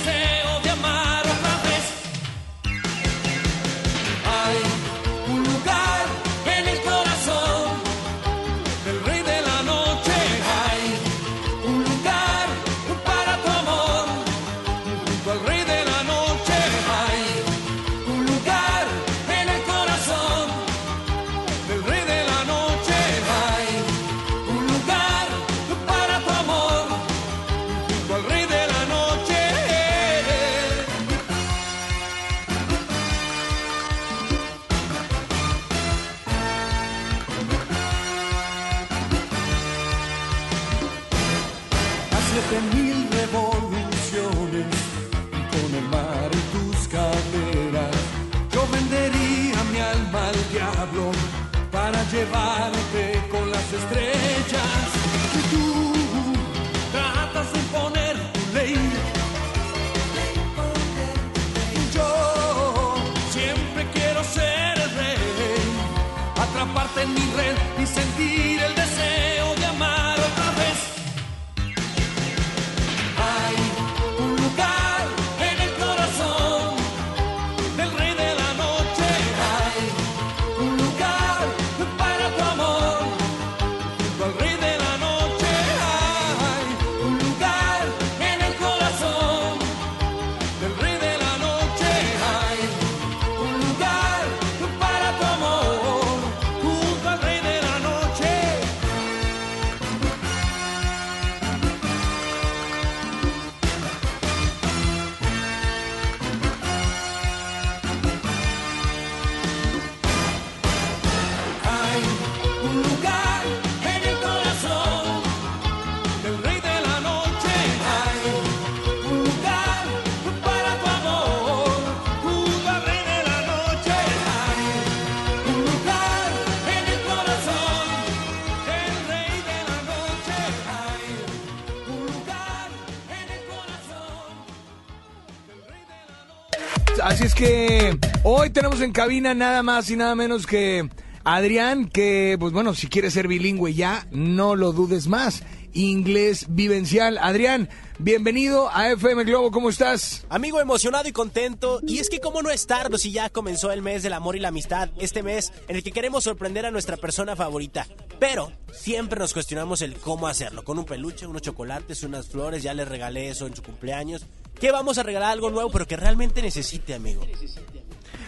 hoy tenemos en cabina nada más y nada menos que Adrián, que pues bueno, si quieres ser bilingüe ya, no lo dudes más. Inglés vivencial. Adrián, bienvenido a FM Globo, ¿cómo estás? Amigo emocionado y contento, y es que cómo no estarlo si ya comenzó el mes del amor y la amistad, este mes en el que queremos sorprender a nuestra persona favorita. Pero siempre nos cuestionamos el cómo hacerlo, con un peluche, unos chocolates, unas flores, ya le regalé eso en su cumpleaños. ¿Qué vamos a regalar algo nuevo pero que realmente necesite, amigo?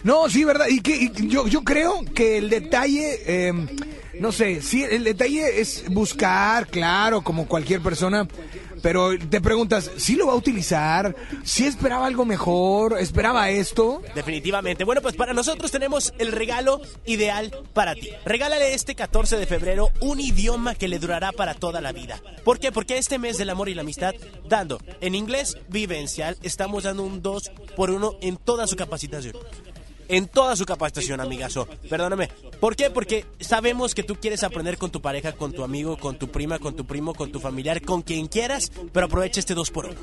No, sí, verdad. Y que y yo, yo creo que el detalle, eh, no sé, sí, el detalle es buscar, claro, como cualquier persona. Pero te preguntas, ¿sí lo va a utilizar? ¿Sí esperaba algo mejor? ¿Esperaba esto? Definitivamente. Bueno, pues para nosotros tenemos el regalo ideal para ti. Regálale este 14 de febrero un idioma que le durará para toda la vida. ¿Por qué? Porque este mes del amor y la amistad, dando en inglés vivencial, estamos dando un 2 por 1 en toda su capacitación. En toda su capacitación, amigazo. Perdóname. ¿Por qué? Porque sabemos que tú quieres aprender con tu pareja, con tu amigo, con tu prima, con tu primo, con tu familiar, con quien quieras, pero aprovecha este 2 por 1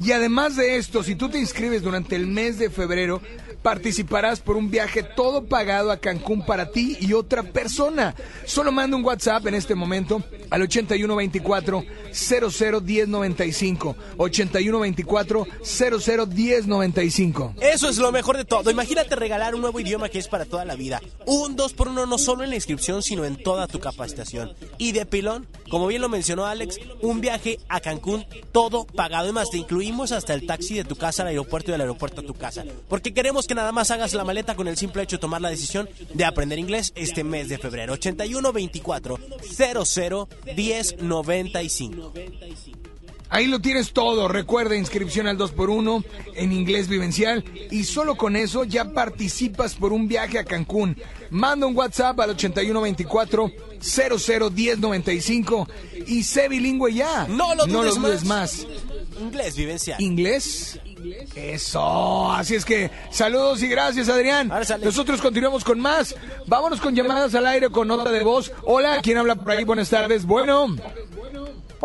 Y además de esto, si tú te inscribes durante el mes de febrero, participarás por un viaje todo pagado a Cancún para ti y otra persona. Solo manda un WhatsApp en este momento al 8124 001095. 8124 001095. Eso es lo mejor de todo. Imagínate regalar un nuevo idioma que es para toda la vida. Un 2 por 1 no solo en la inscripción, sino en toda tu capacitación. Y de pilón, como bien lo mencionó Alex, un viaje a Cancún todo pagado. Además, te incluimos hasta el taxi de tu casa al aeropuerto y del aeropuerto a tu casa. Porque queremos que nada más hagas la maleta con el simple hecho de tomar la decisión de aprender inglés este mes de febrero. 81 24 00 10 95. Ahí lo tienes todo. Recuerda inscripción al 2x1 en inglés vivencial y solo con eso ya participas por un viaje a Cancún. Manda un WhatsApp al 8124 001095 y sé bilingüe ya. No lo dudes, dudes más. Inglés vivencial. ¿Inglés? Eso, así es que saludos y gracias Adrián. Nosotros continuamos con más. Vámonos con llamadas al aire con nota de voz. Hola, ¿quién habla por ahí? Buenas tardes. Bueno.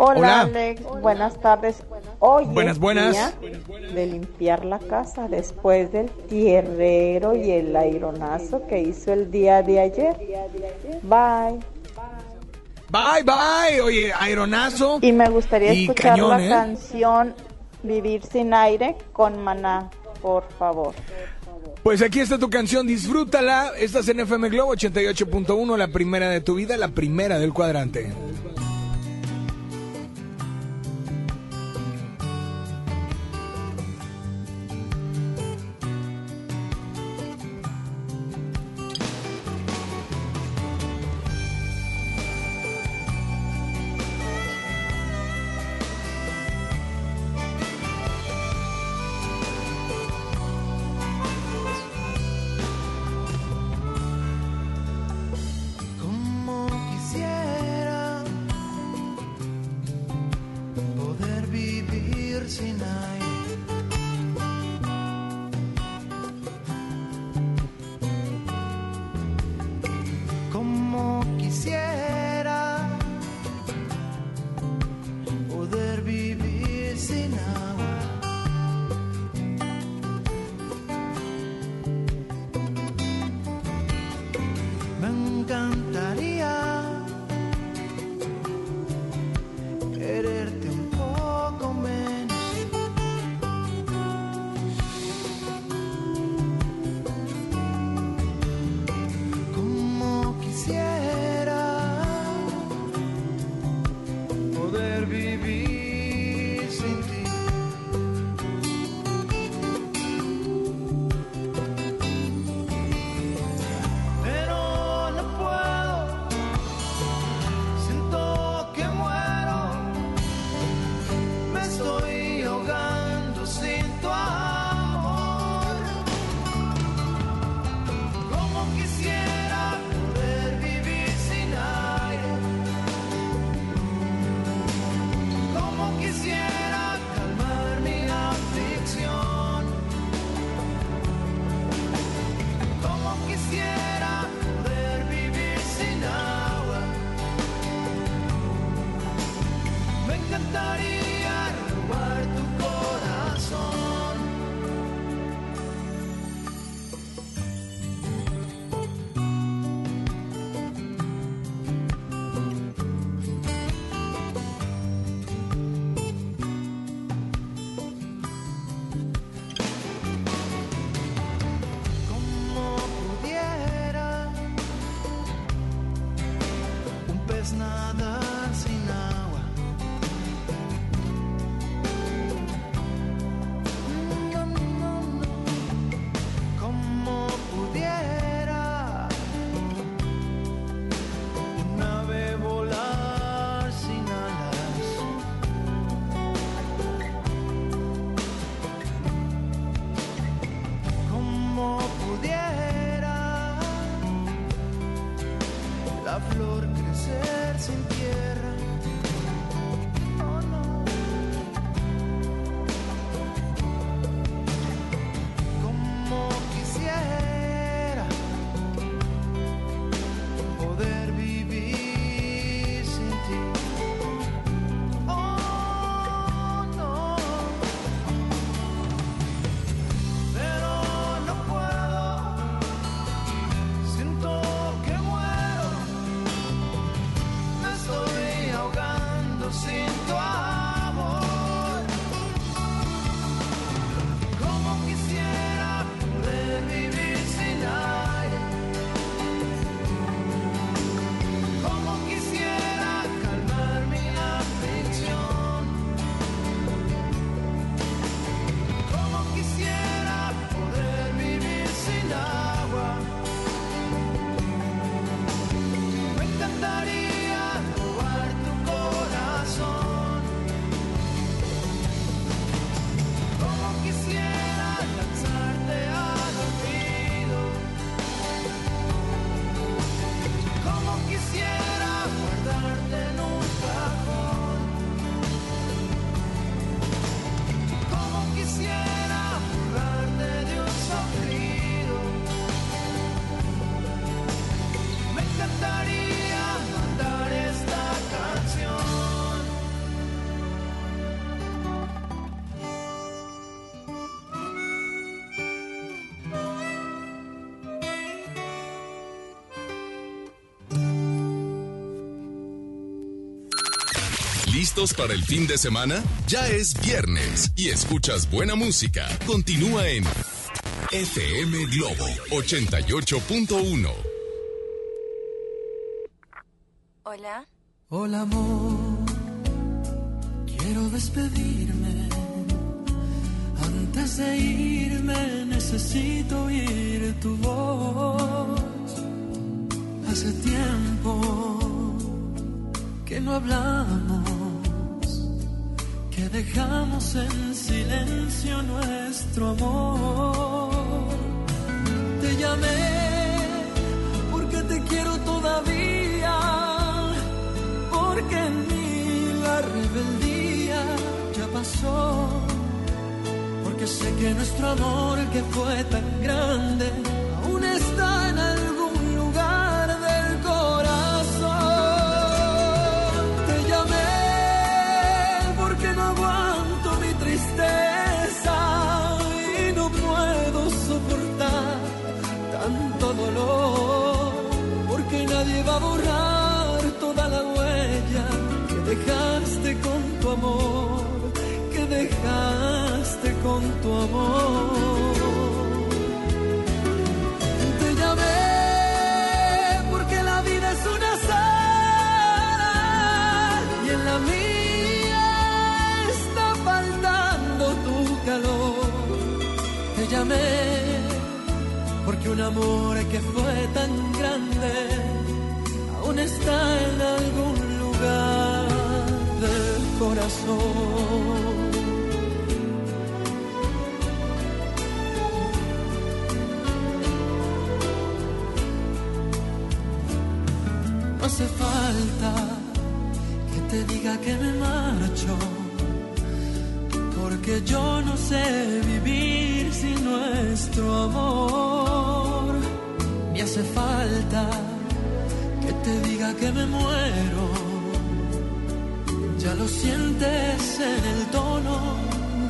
Hola, Hola. Alex, buenas tardes. Hoy Buenas, es buenas. día de limpiar la casa después del tierrero y el aironazo que hizo el día de ayer. Bye. Bye, bye. Oye, aeronazo. Y me gustaría Y escuchar cañón, la ¿eh? canción Vivir sin aire con Maná, por favor. Pues aquí está tu canción, disfrútala. Estás en FM Globo 88.1, la primera de tu vida, la primera del cuadrante. ¿Listos para el fin de semana? Ya es viernes y escuchas buena música. Continúa en FM Globo 88.1. Hola. Hola amor, quiero despedirme. Antes de irme necesito oír tu voz. Hace tiempo que no hablamos, que dejamos en silencio nuestro amor. Te llamé porque te quiero todavía, porque en mí la rebeldía ya pasó, porque sé que nuestro amor que fue tan grande tu amor. Te llamé porque la vida es una sala y en la mía está faltando tu calor. Te llamé porque un amor que fue tan grande aún está en algún lugar del corazón. Hace falta que te diga que me marcho, porque yo no sé vivir sin nuestro amor. Me hace falta que te diga que me muero, ya lo sientes en el tono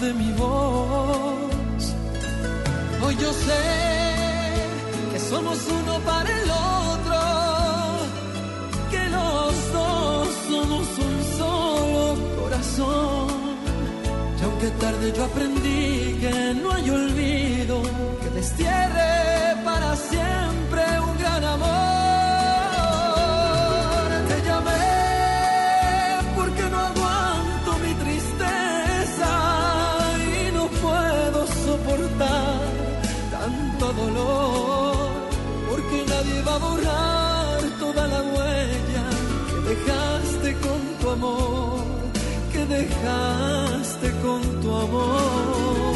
de mi voz. Hoy yo sé que somos uno para el otro corazón. Y aunque tarde yo aprendí que no hay olvido que destierre para siempre un gran amor. Te llamé porque no aguanto mi tristeza y no puedo soportar tanto dolor, porque nadie va a borrar toda la huella que dejaste con tu amor, dejaste con tu amor.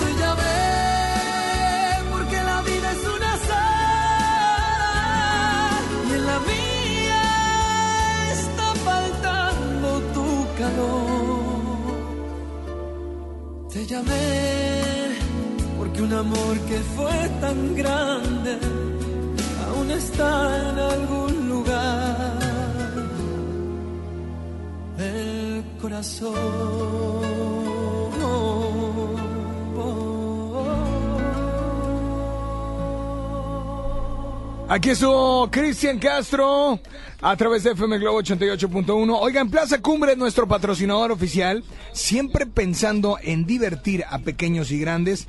Te llamé porque la vida es una sala y en la mía está faltando tu calor. Te llamé porque un amor que fue tan grande aún está en algún lugar corazón. Aquí estuvo Cristian Castro a través de FM Globo 88.1. Oigan, Plaza Cumbre es nuestro patrocinador oficial, siempre pensando en divertir a pequeños y grandes.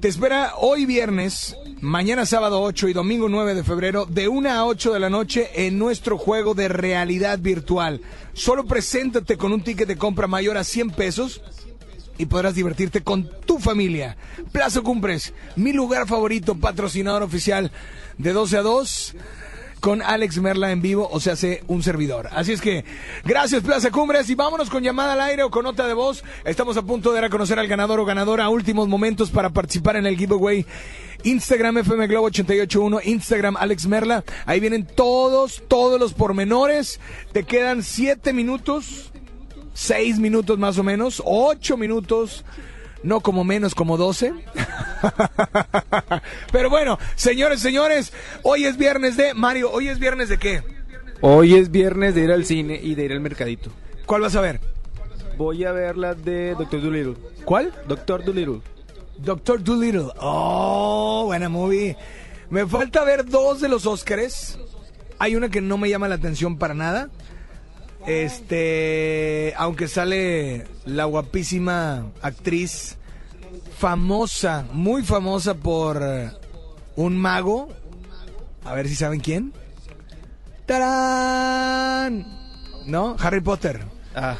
Te espera hoy viernes, mañana sábado 8 y domingo 9 de febrero, de 1 a 8 de la noche en nuestro juego de realidad virtual. Solo preséntate con un ticket de compra mayor a 100 pesos y podrás divertirte con tu familia. Plaza Cumbres, mi lugar favorito, patrocinador oficial de 12 a 2 con Alex Merla en vivo, o sea, hace un servidor. Así es que, gracias Plaza Cumbres y vámonos con llamada al aire o con nota de voz. Estamos a punto de dar a conocer al ganador o ganadora últimos momentos para participar en el giveaway. Instagram FM Globo 881, Instagram Alex Merla. Ahí vienen todos, todos los pormenores. Te quedan 7 minutos, 6 minutos más o menos, 8 minutos no como menos, como 12. Pero bueno, señores, señores, hoy es viernes de Mario, hoy es viernes de qué? Hoy es viernes de ir al cine y de ir al mercadito. ¿Cuál vas a ver? Voy a ver la de Doctor Dolittle. ¿Cuál? Doctor Dolittle. Doctor Dolittle. Oh, buena movie. Me falta ver dos de los Óscares. Hay una que no me llama la atención para nada. Este, aunque sale la guapísima actriz famosa, muy famosa por eh, un mago. A ver si saben quién. ¡Tarán! ¿No? Harry Potter. Ah.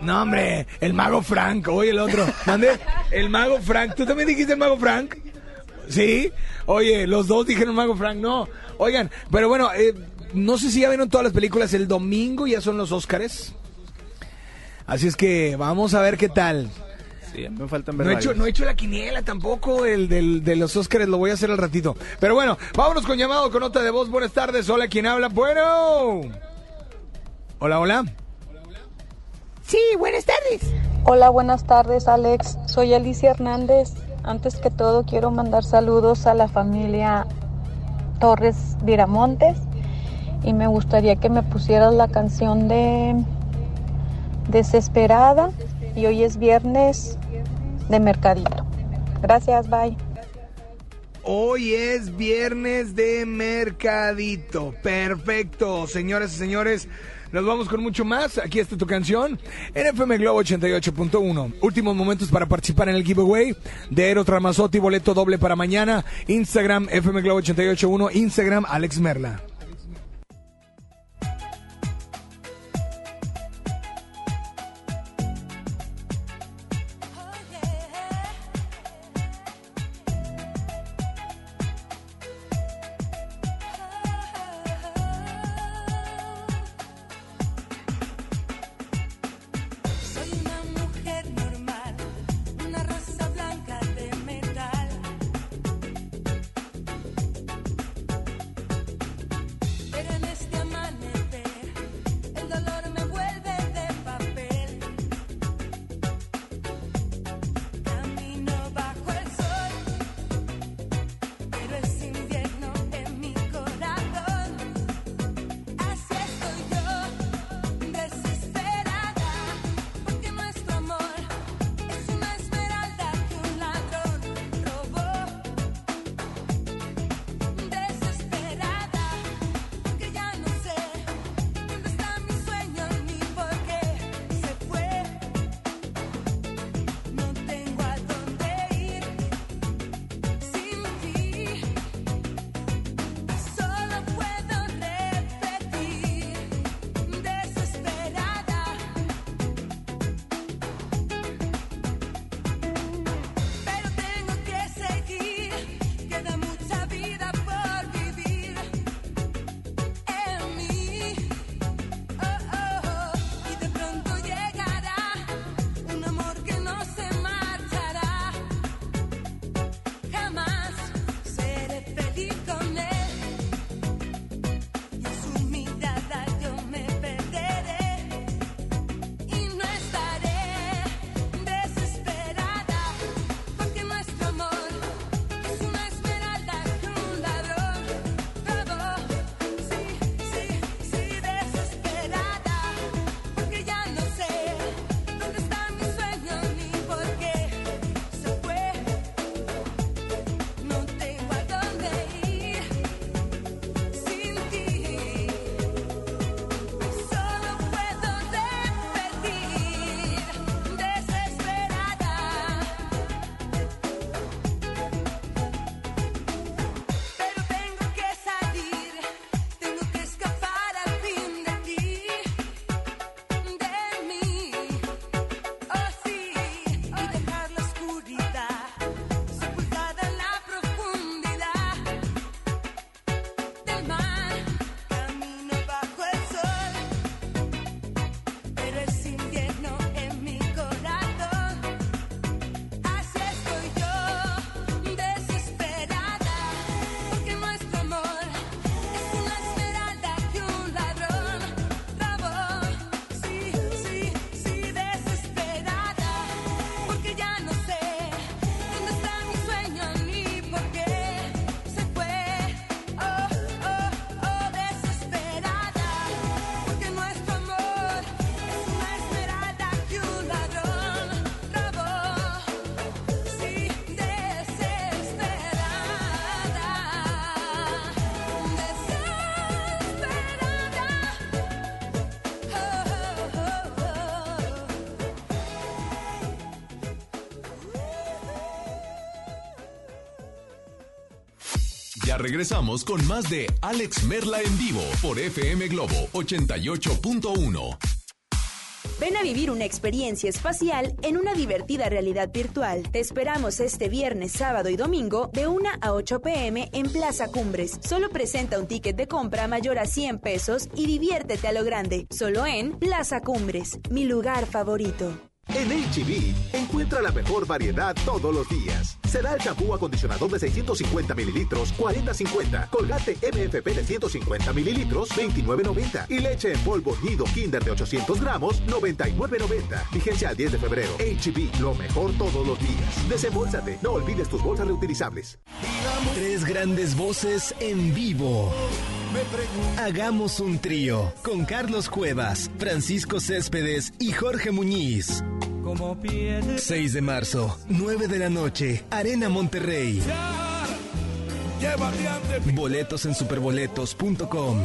No, hombre, el mago Frank. Oye, el otro. ¿Mande? El mago Frank. ¿Tú también dijiste el mago Frank? ¿Sí? Oye, los dos dijeron mago Frank. No. Oigan, pero bueno, eh, no sé si ya vieron todas las películas. El domingo ya son los Óscares. Así es que vamos a ver qué tal. Sí, me faltan ver No he, hecho, no he hecho la quiniela tampoco, el del, de los Óscares, lo voy a hacer al ratito. Pero bueno, vámonos con llamado con nota de voz. Buenas tardes, hola, ¿quién habla? Bueno. Hola, hola. Sí, buenas tardes. Hola, buenas tardes, Alex. Soy Alicia Hernández. Antes que todo, quiero mandar saludos a la familia Torres Viramontes y me gustaría que me pusieras la canción de Desesperada y hoy es viernes de Mercadito. Gracias, bye. Hoy es viernes de mercadito. Perfecto, señoras y señores. Nos vamos con mucho más. Aquí está tu canción en FM Globo 88.1. Últimos momentos para participar en el giveaway de Ero Tramazotti, boleto doble para mañana. Instagram FM Globo 88.1, Instagram Alex Merla. Regresamos con más de Alex Merla en vivo por FM Globo 88.1. Ven a vivir una experiencia espacial en una divertida realidad virtual. Te esperamos este viernes, sábado y domingo de 1 a 8 pm en Plaza Cumbres. Solo presenta un ticket de compra mayor a 100 pesos y diviértete a lo grande. Solo en Plaza Cumbres, mi lugar favorito. En HB, encuentra la mejor variedad todos los días. Será el champú acondicionador de 650 mililitros, 40.50. Colgate MFP de 150 mililitros, 29.90. Y leche en polvo nido Kinder de 800 gramos, 99.90. Vigencia al 10 de febrero. HB, lo mejor todos los días. Desembolsate, no olvides tus bolsas reutilizables. Tres grandes voces en vivo. Hagamos un trío con Carlos Cuevas, Francisco Céspedes y Jorge Muñiz. 6 de marzo, 9 de la noche, Arena Monterrey. Boletos en superboletos.com.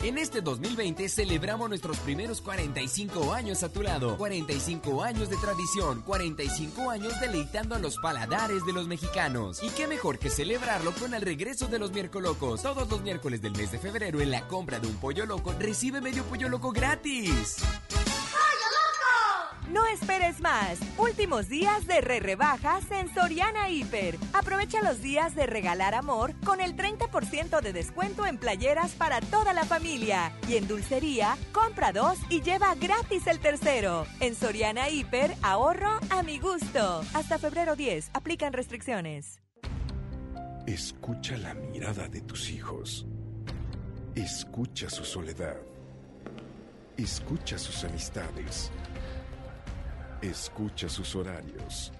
En este 2020 celebramos nuestros primeros 45 años a tu lado. 45 años de tradición, 45 años deleitando a los paladares de los mexicanos. Y qué mejor que celebrarlo con el regreso de los miércoles locos. Todos los miércoles del mes de febrero en la compra de un pollo loco recibe medio pollo loco gratis. No esperes más. Últimos días de re rebajas en Soriana Hiper. Aprovecha los días de regalar amor con el 30% de descuento en playeras para toda la familia. Y en dulcería, compra dos y lleva gratis el tercero. En Soriana Hiper, ahorro a mi gusto. Hasta febrero 10, aplican restricciones. Escucha la mirada de tus hijos. Escucha su soledad. Escucha sus amistades. Escucha sus horarios.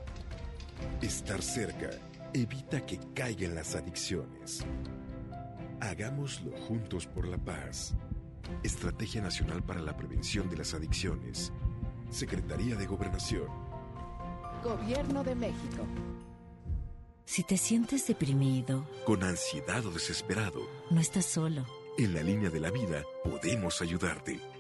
Estar cerca evita que caigan las adicciones. Hagámoslo juntos por la paz. Estrategia Nacional para la Prevención de las Adicciones. Secretaría de Gobernación. Gobierno de México. Si te sientes deprimido, Con ansiedad o desesperado, no estás solo. en la línea de la vida podemos ayudarte.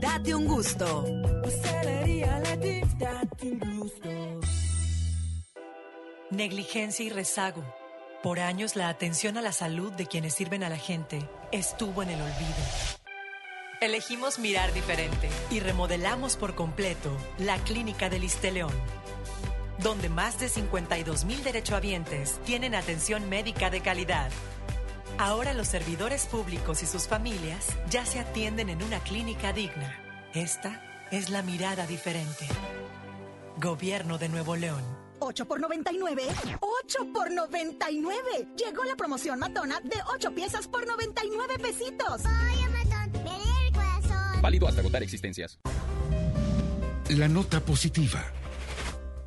Date un gusto. Negligencia y rezago. Por años la atención a la salud de quienes sirven a la gente estuvo en el olvido. Elegimos mirar diferente y remodelamos por completo la Clínica del León, donde más de 52 mil derechohabientes tienen atención médica de calidad. Ahora los servidores públicos y sus familias ya se atienden en una clínica digna. Esta es la mirada diferente. Gobierno de Nuevo León. 8 por 99. 8 por 99. Llegó la promoción matona de 8 piezas por 99 pesitos. Ay, matón, me lee el corazón. Válido hasta agotar existencias. La nota positiva.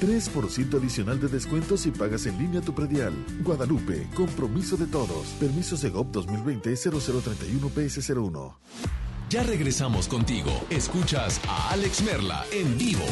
3% adicional de descuento si pagas en línea tu predial. Guadalupe, compromiso de todos. Permiso Segov 2020 0031 PS01. Ya regresamos contigo. Escuchas a Alex Merla en vivo.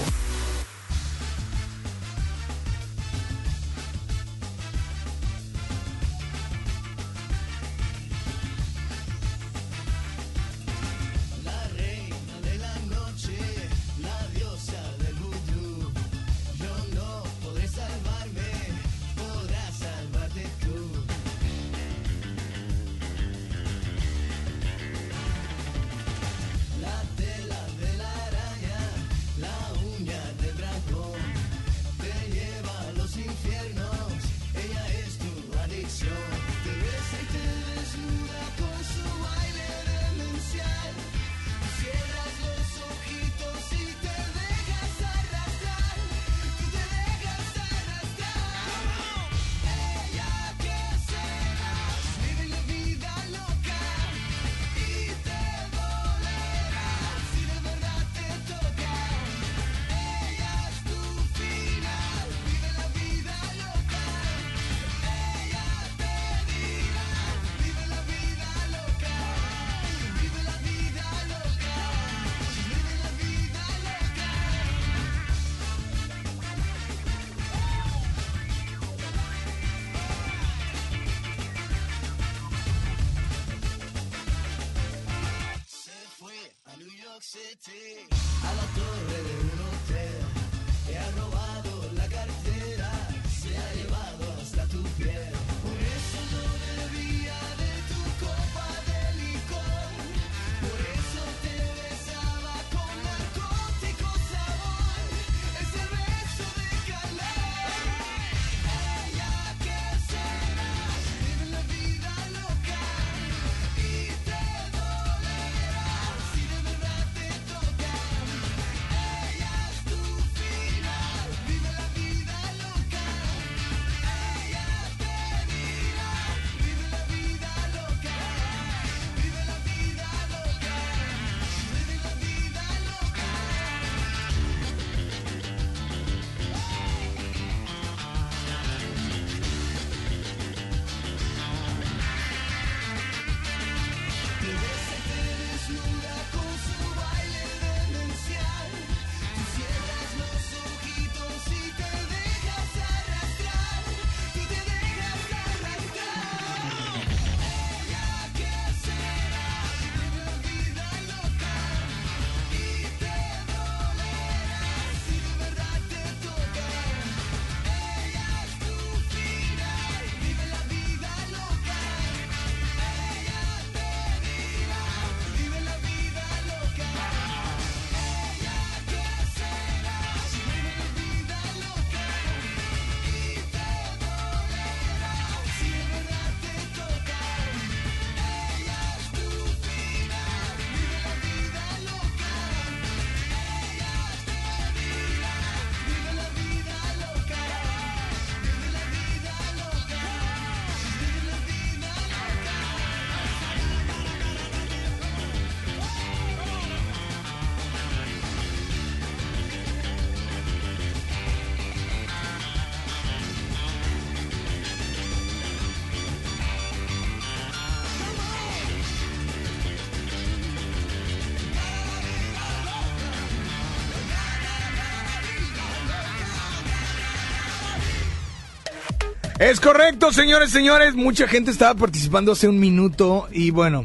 Es correcto, señores, señores. Mucha gente estaba participando hace un minuto y bueno,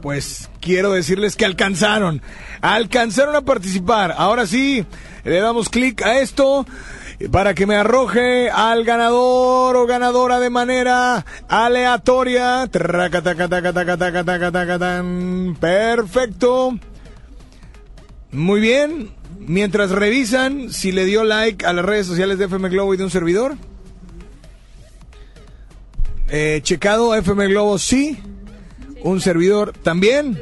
pues quiero decirles que alcanzaron. Alcanzaron a participar. Ahora sí, le damos clic a esto para que me arroje al ganador o ganadora de manera aleatoria. Perfecto. Muy bien. Mientras revisan si le dio like a las redes sociales de FM Globo y de un servidor. Eh, checado FM Globo sí. Un servidor también.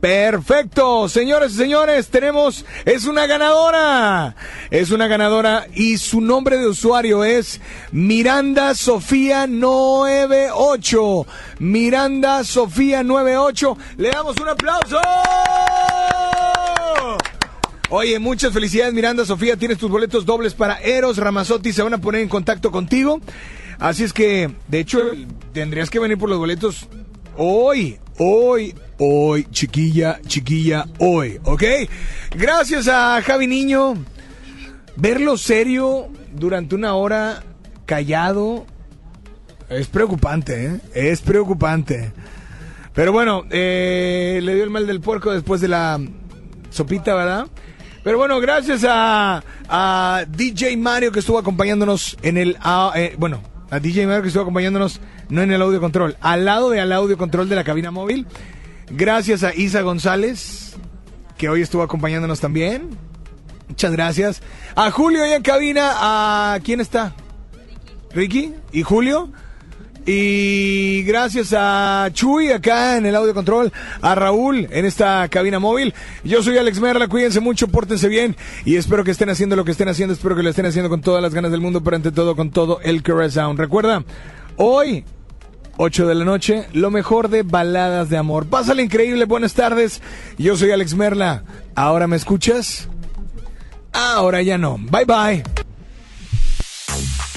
Perfecto, señores y señores, tenemos, es una ganadora, es una ganadora y su nombre de usuario es Miranda Sofía 98, Miranda Sofía 98, le damos un aplauso. Oye, muchas felicidades Miranda Sofía, tienes tus boletos dobles para Eros Ramazotti, se van a poner en contacto contigo, así es que, de hecho, tendrías que venir por los boletos hoy, hoy, hoy, chiquilla, chiquilla, hoy, ¿ok? Gracias a Javi Niño. Verlo serio durante una hora, callado, es preocupante, ¿eh? Es preocupante. Pero bueno, eh, le dio el mal del puerco después de la sopita, ¿verdad? Pero bueno, gracias a, DJ Mario que estuvo acompañándonos en el... eh, bueno, a DJ Mario que estuvo acompañándonos no en el audio control, al lado del audio control de la cabina móvil. Gracias a Isa González, que hoy estuvo acompañándonos también. Muchas gracias. A Julio ahí en cabina, a quién está? Ricky y Julio. Y gracias a Chuy acá en el audio control, a Raúl en esta cabina móvil. Yo soy Alex Merla, cuídense mucho, pórtense bien y espero que estén haciendo lo que estén haciendo, espero que lo estén haciendo con todas las ganas del mundo, pero ante todo con todo el Caress Sound. Recuerda, hoy 8 de la noche, lo mejor de baladas de amor. Pásale increíble, buenas tardes. Yo soy Alex Merla. ¿Ahora me escuchas? Ahora ya no. Bye bye.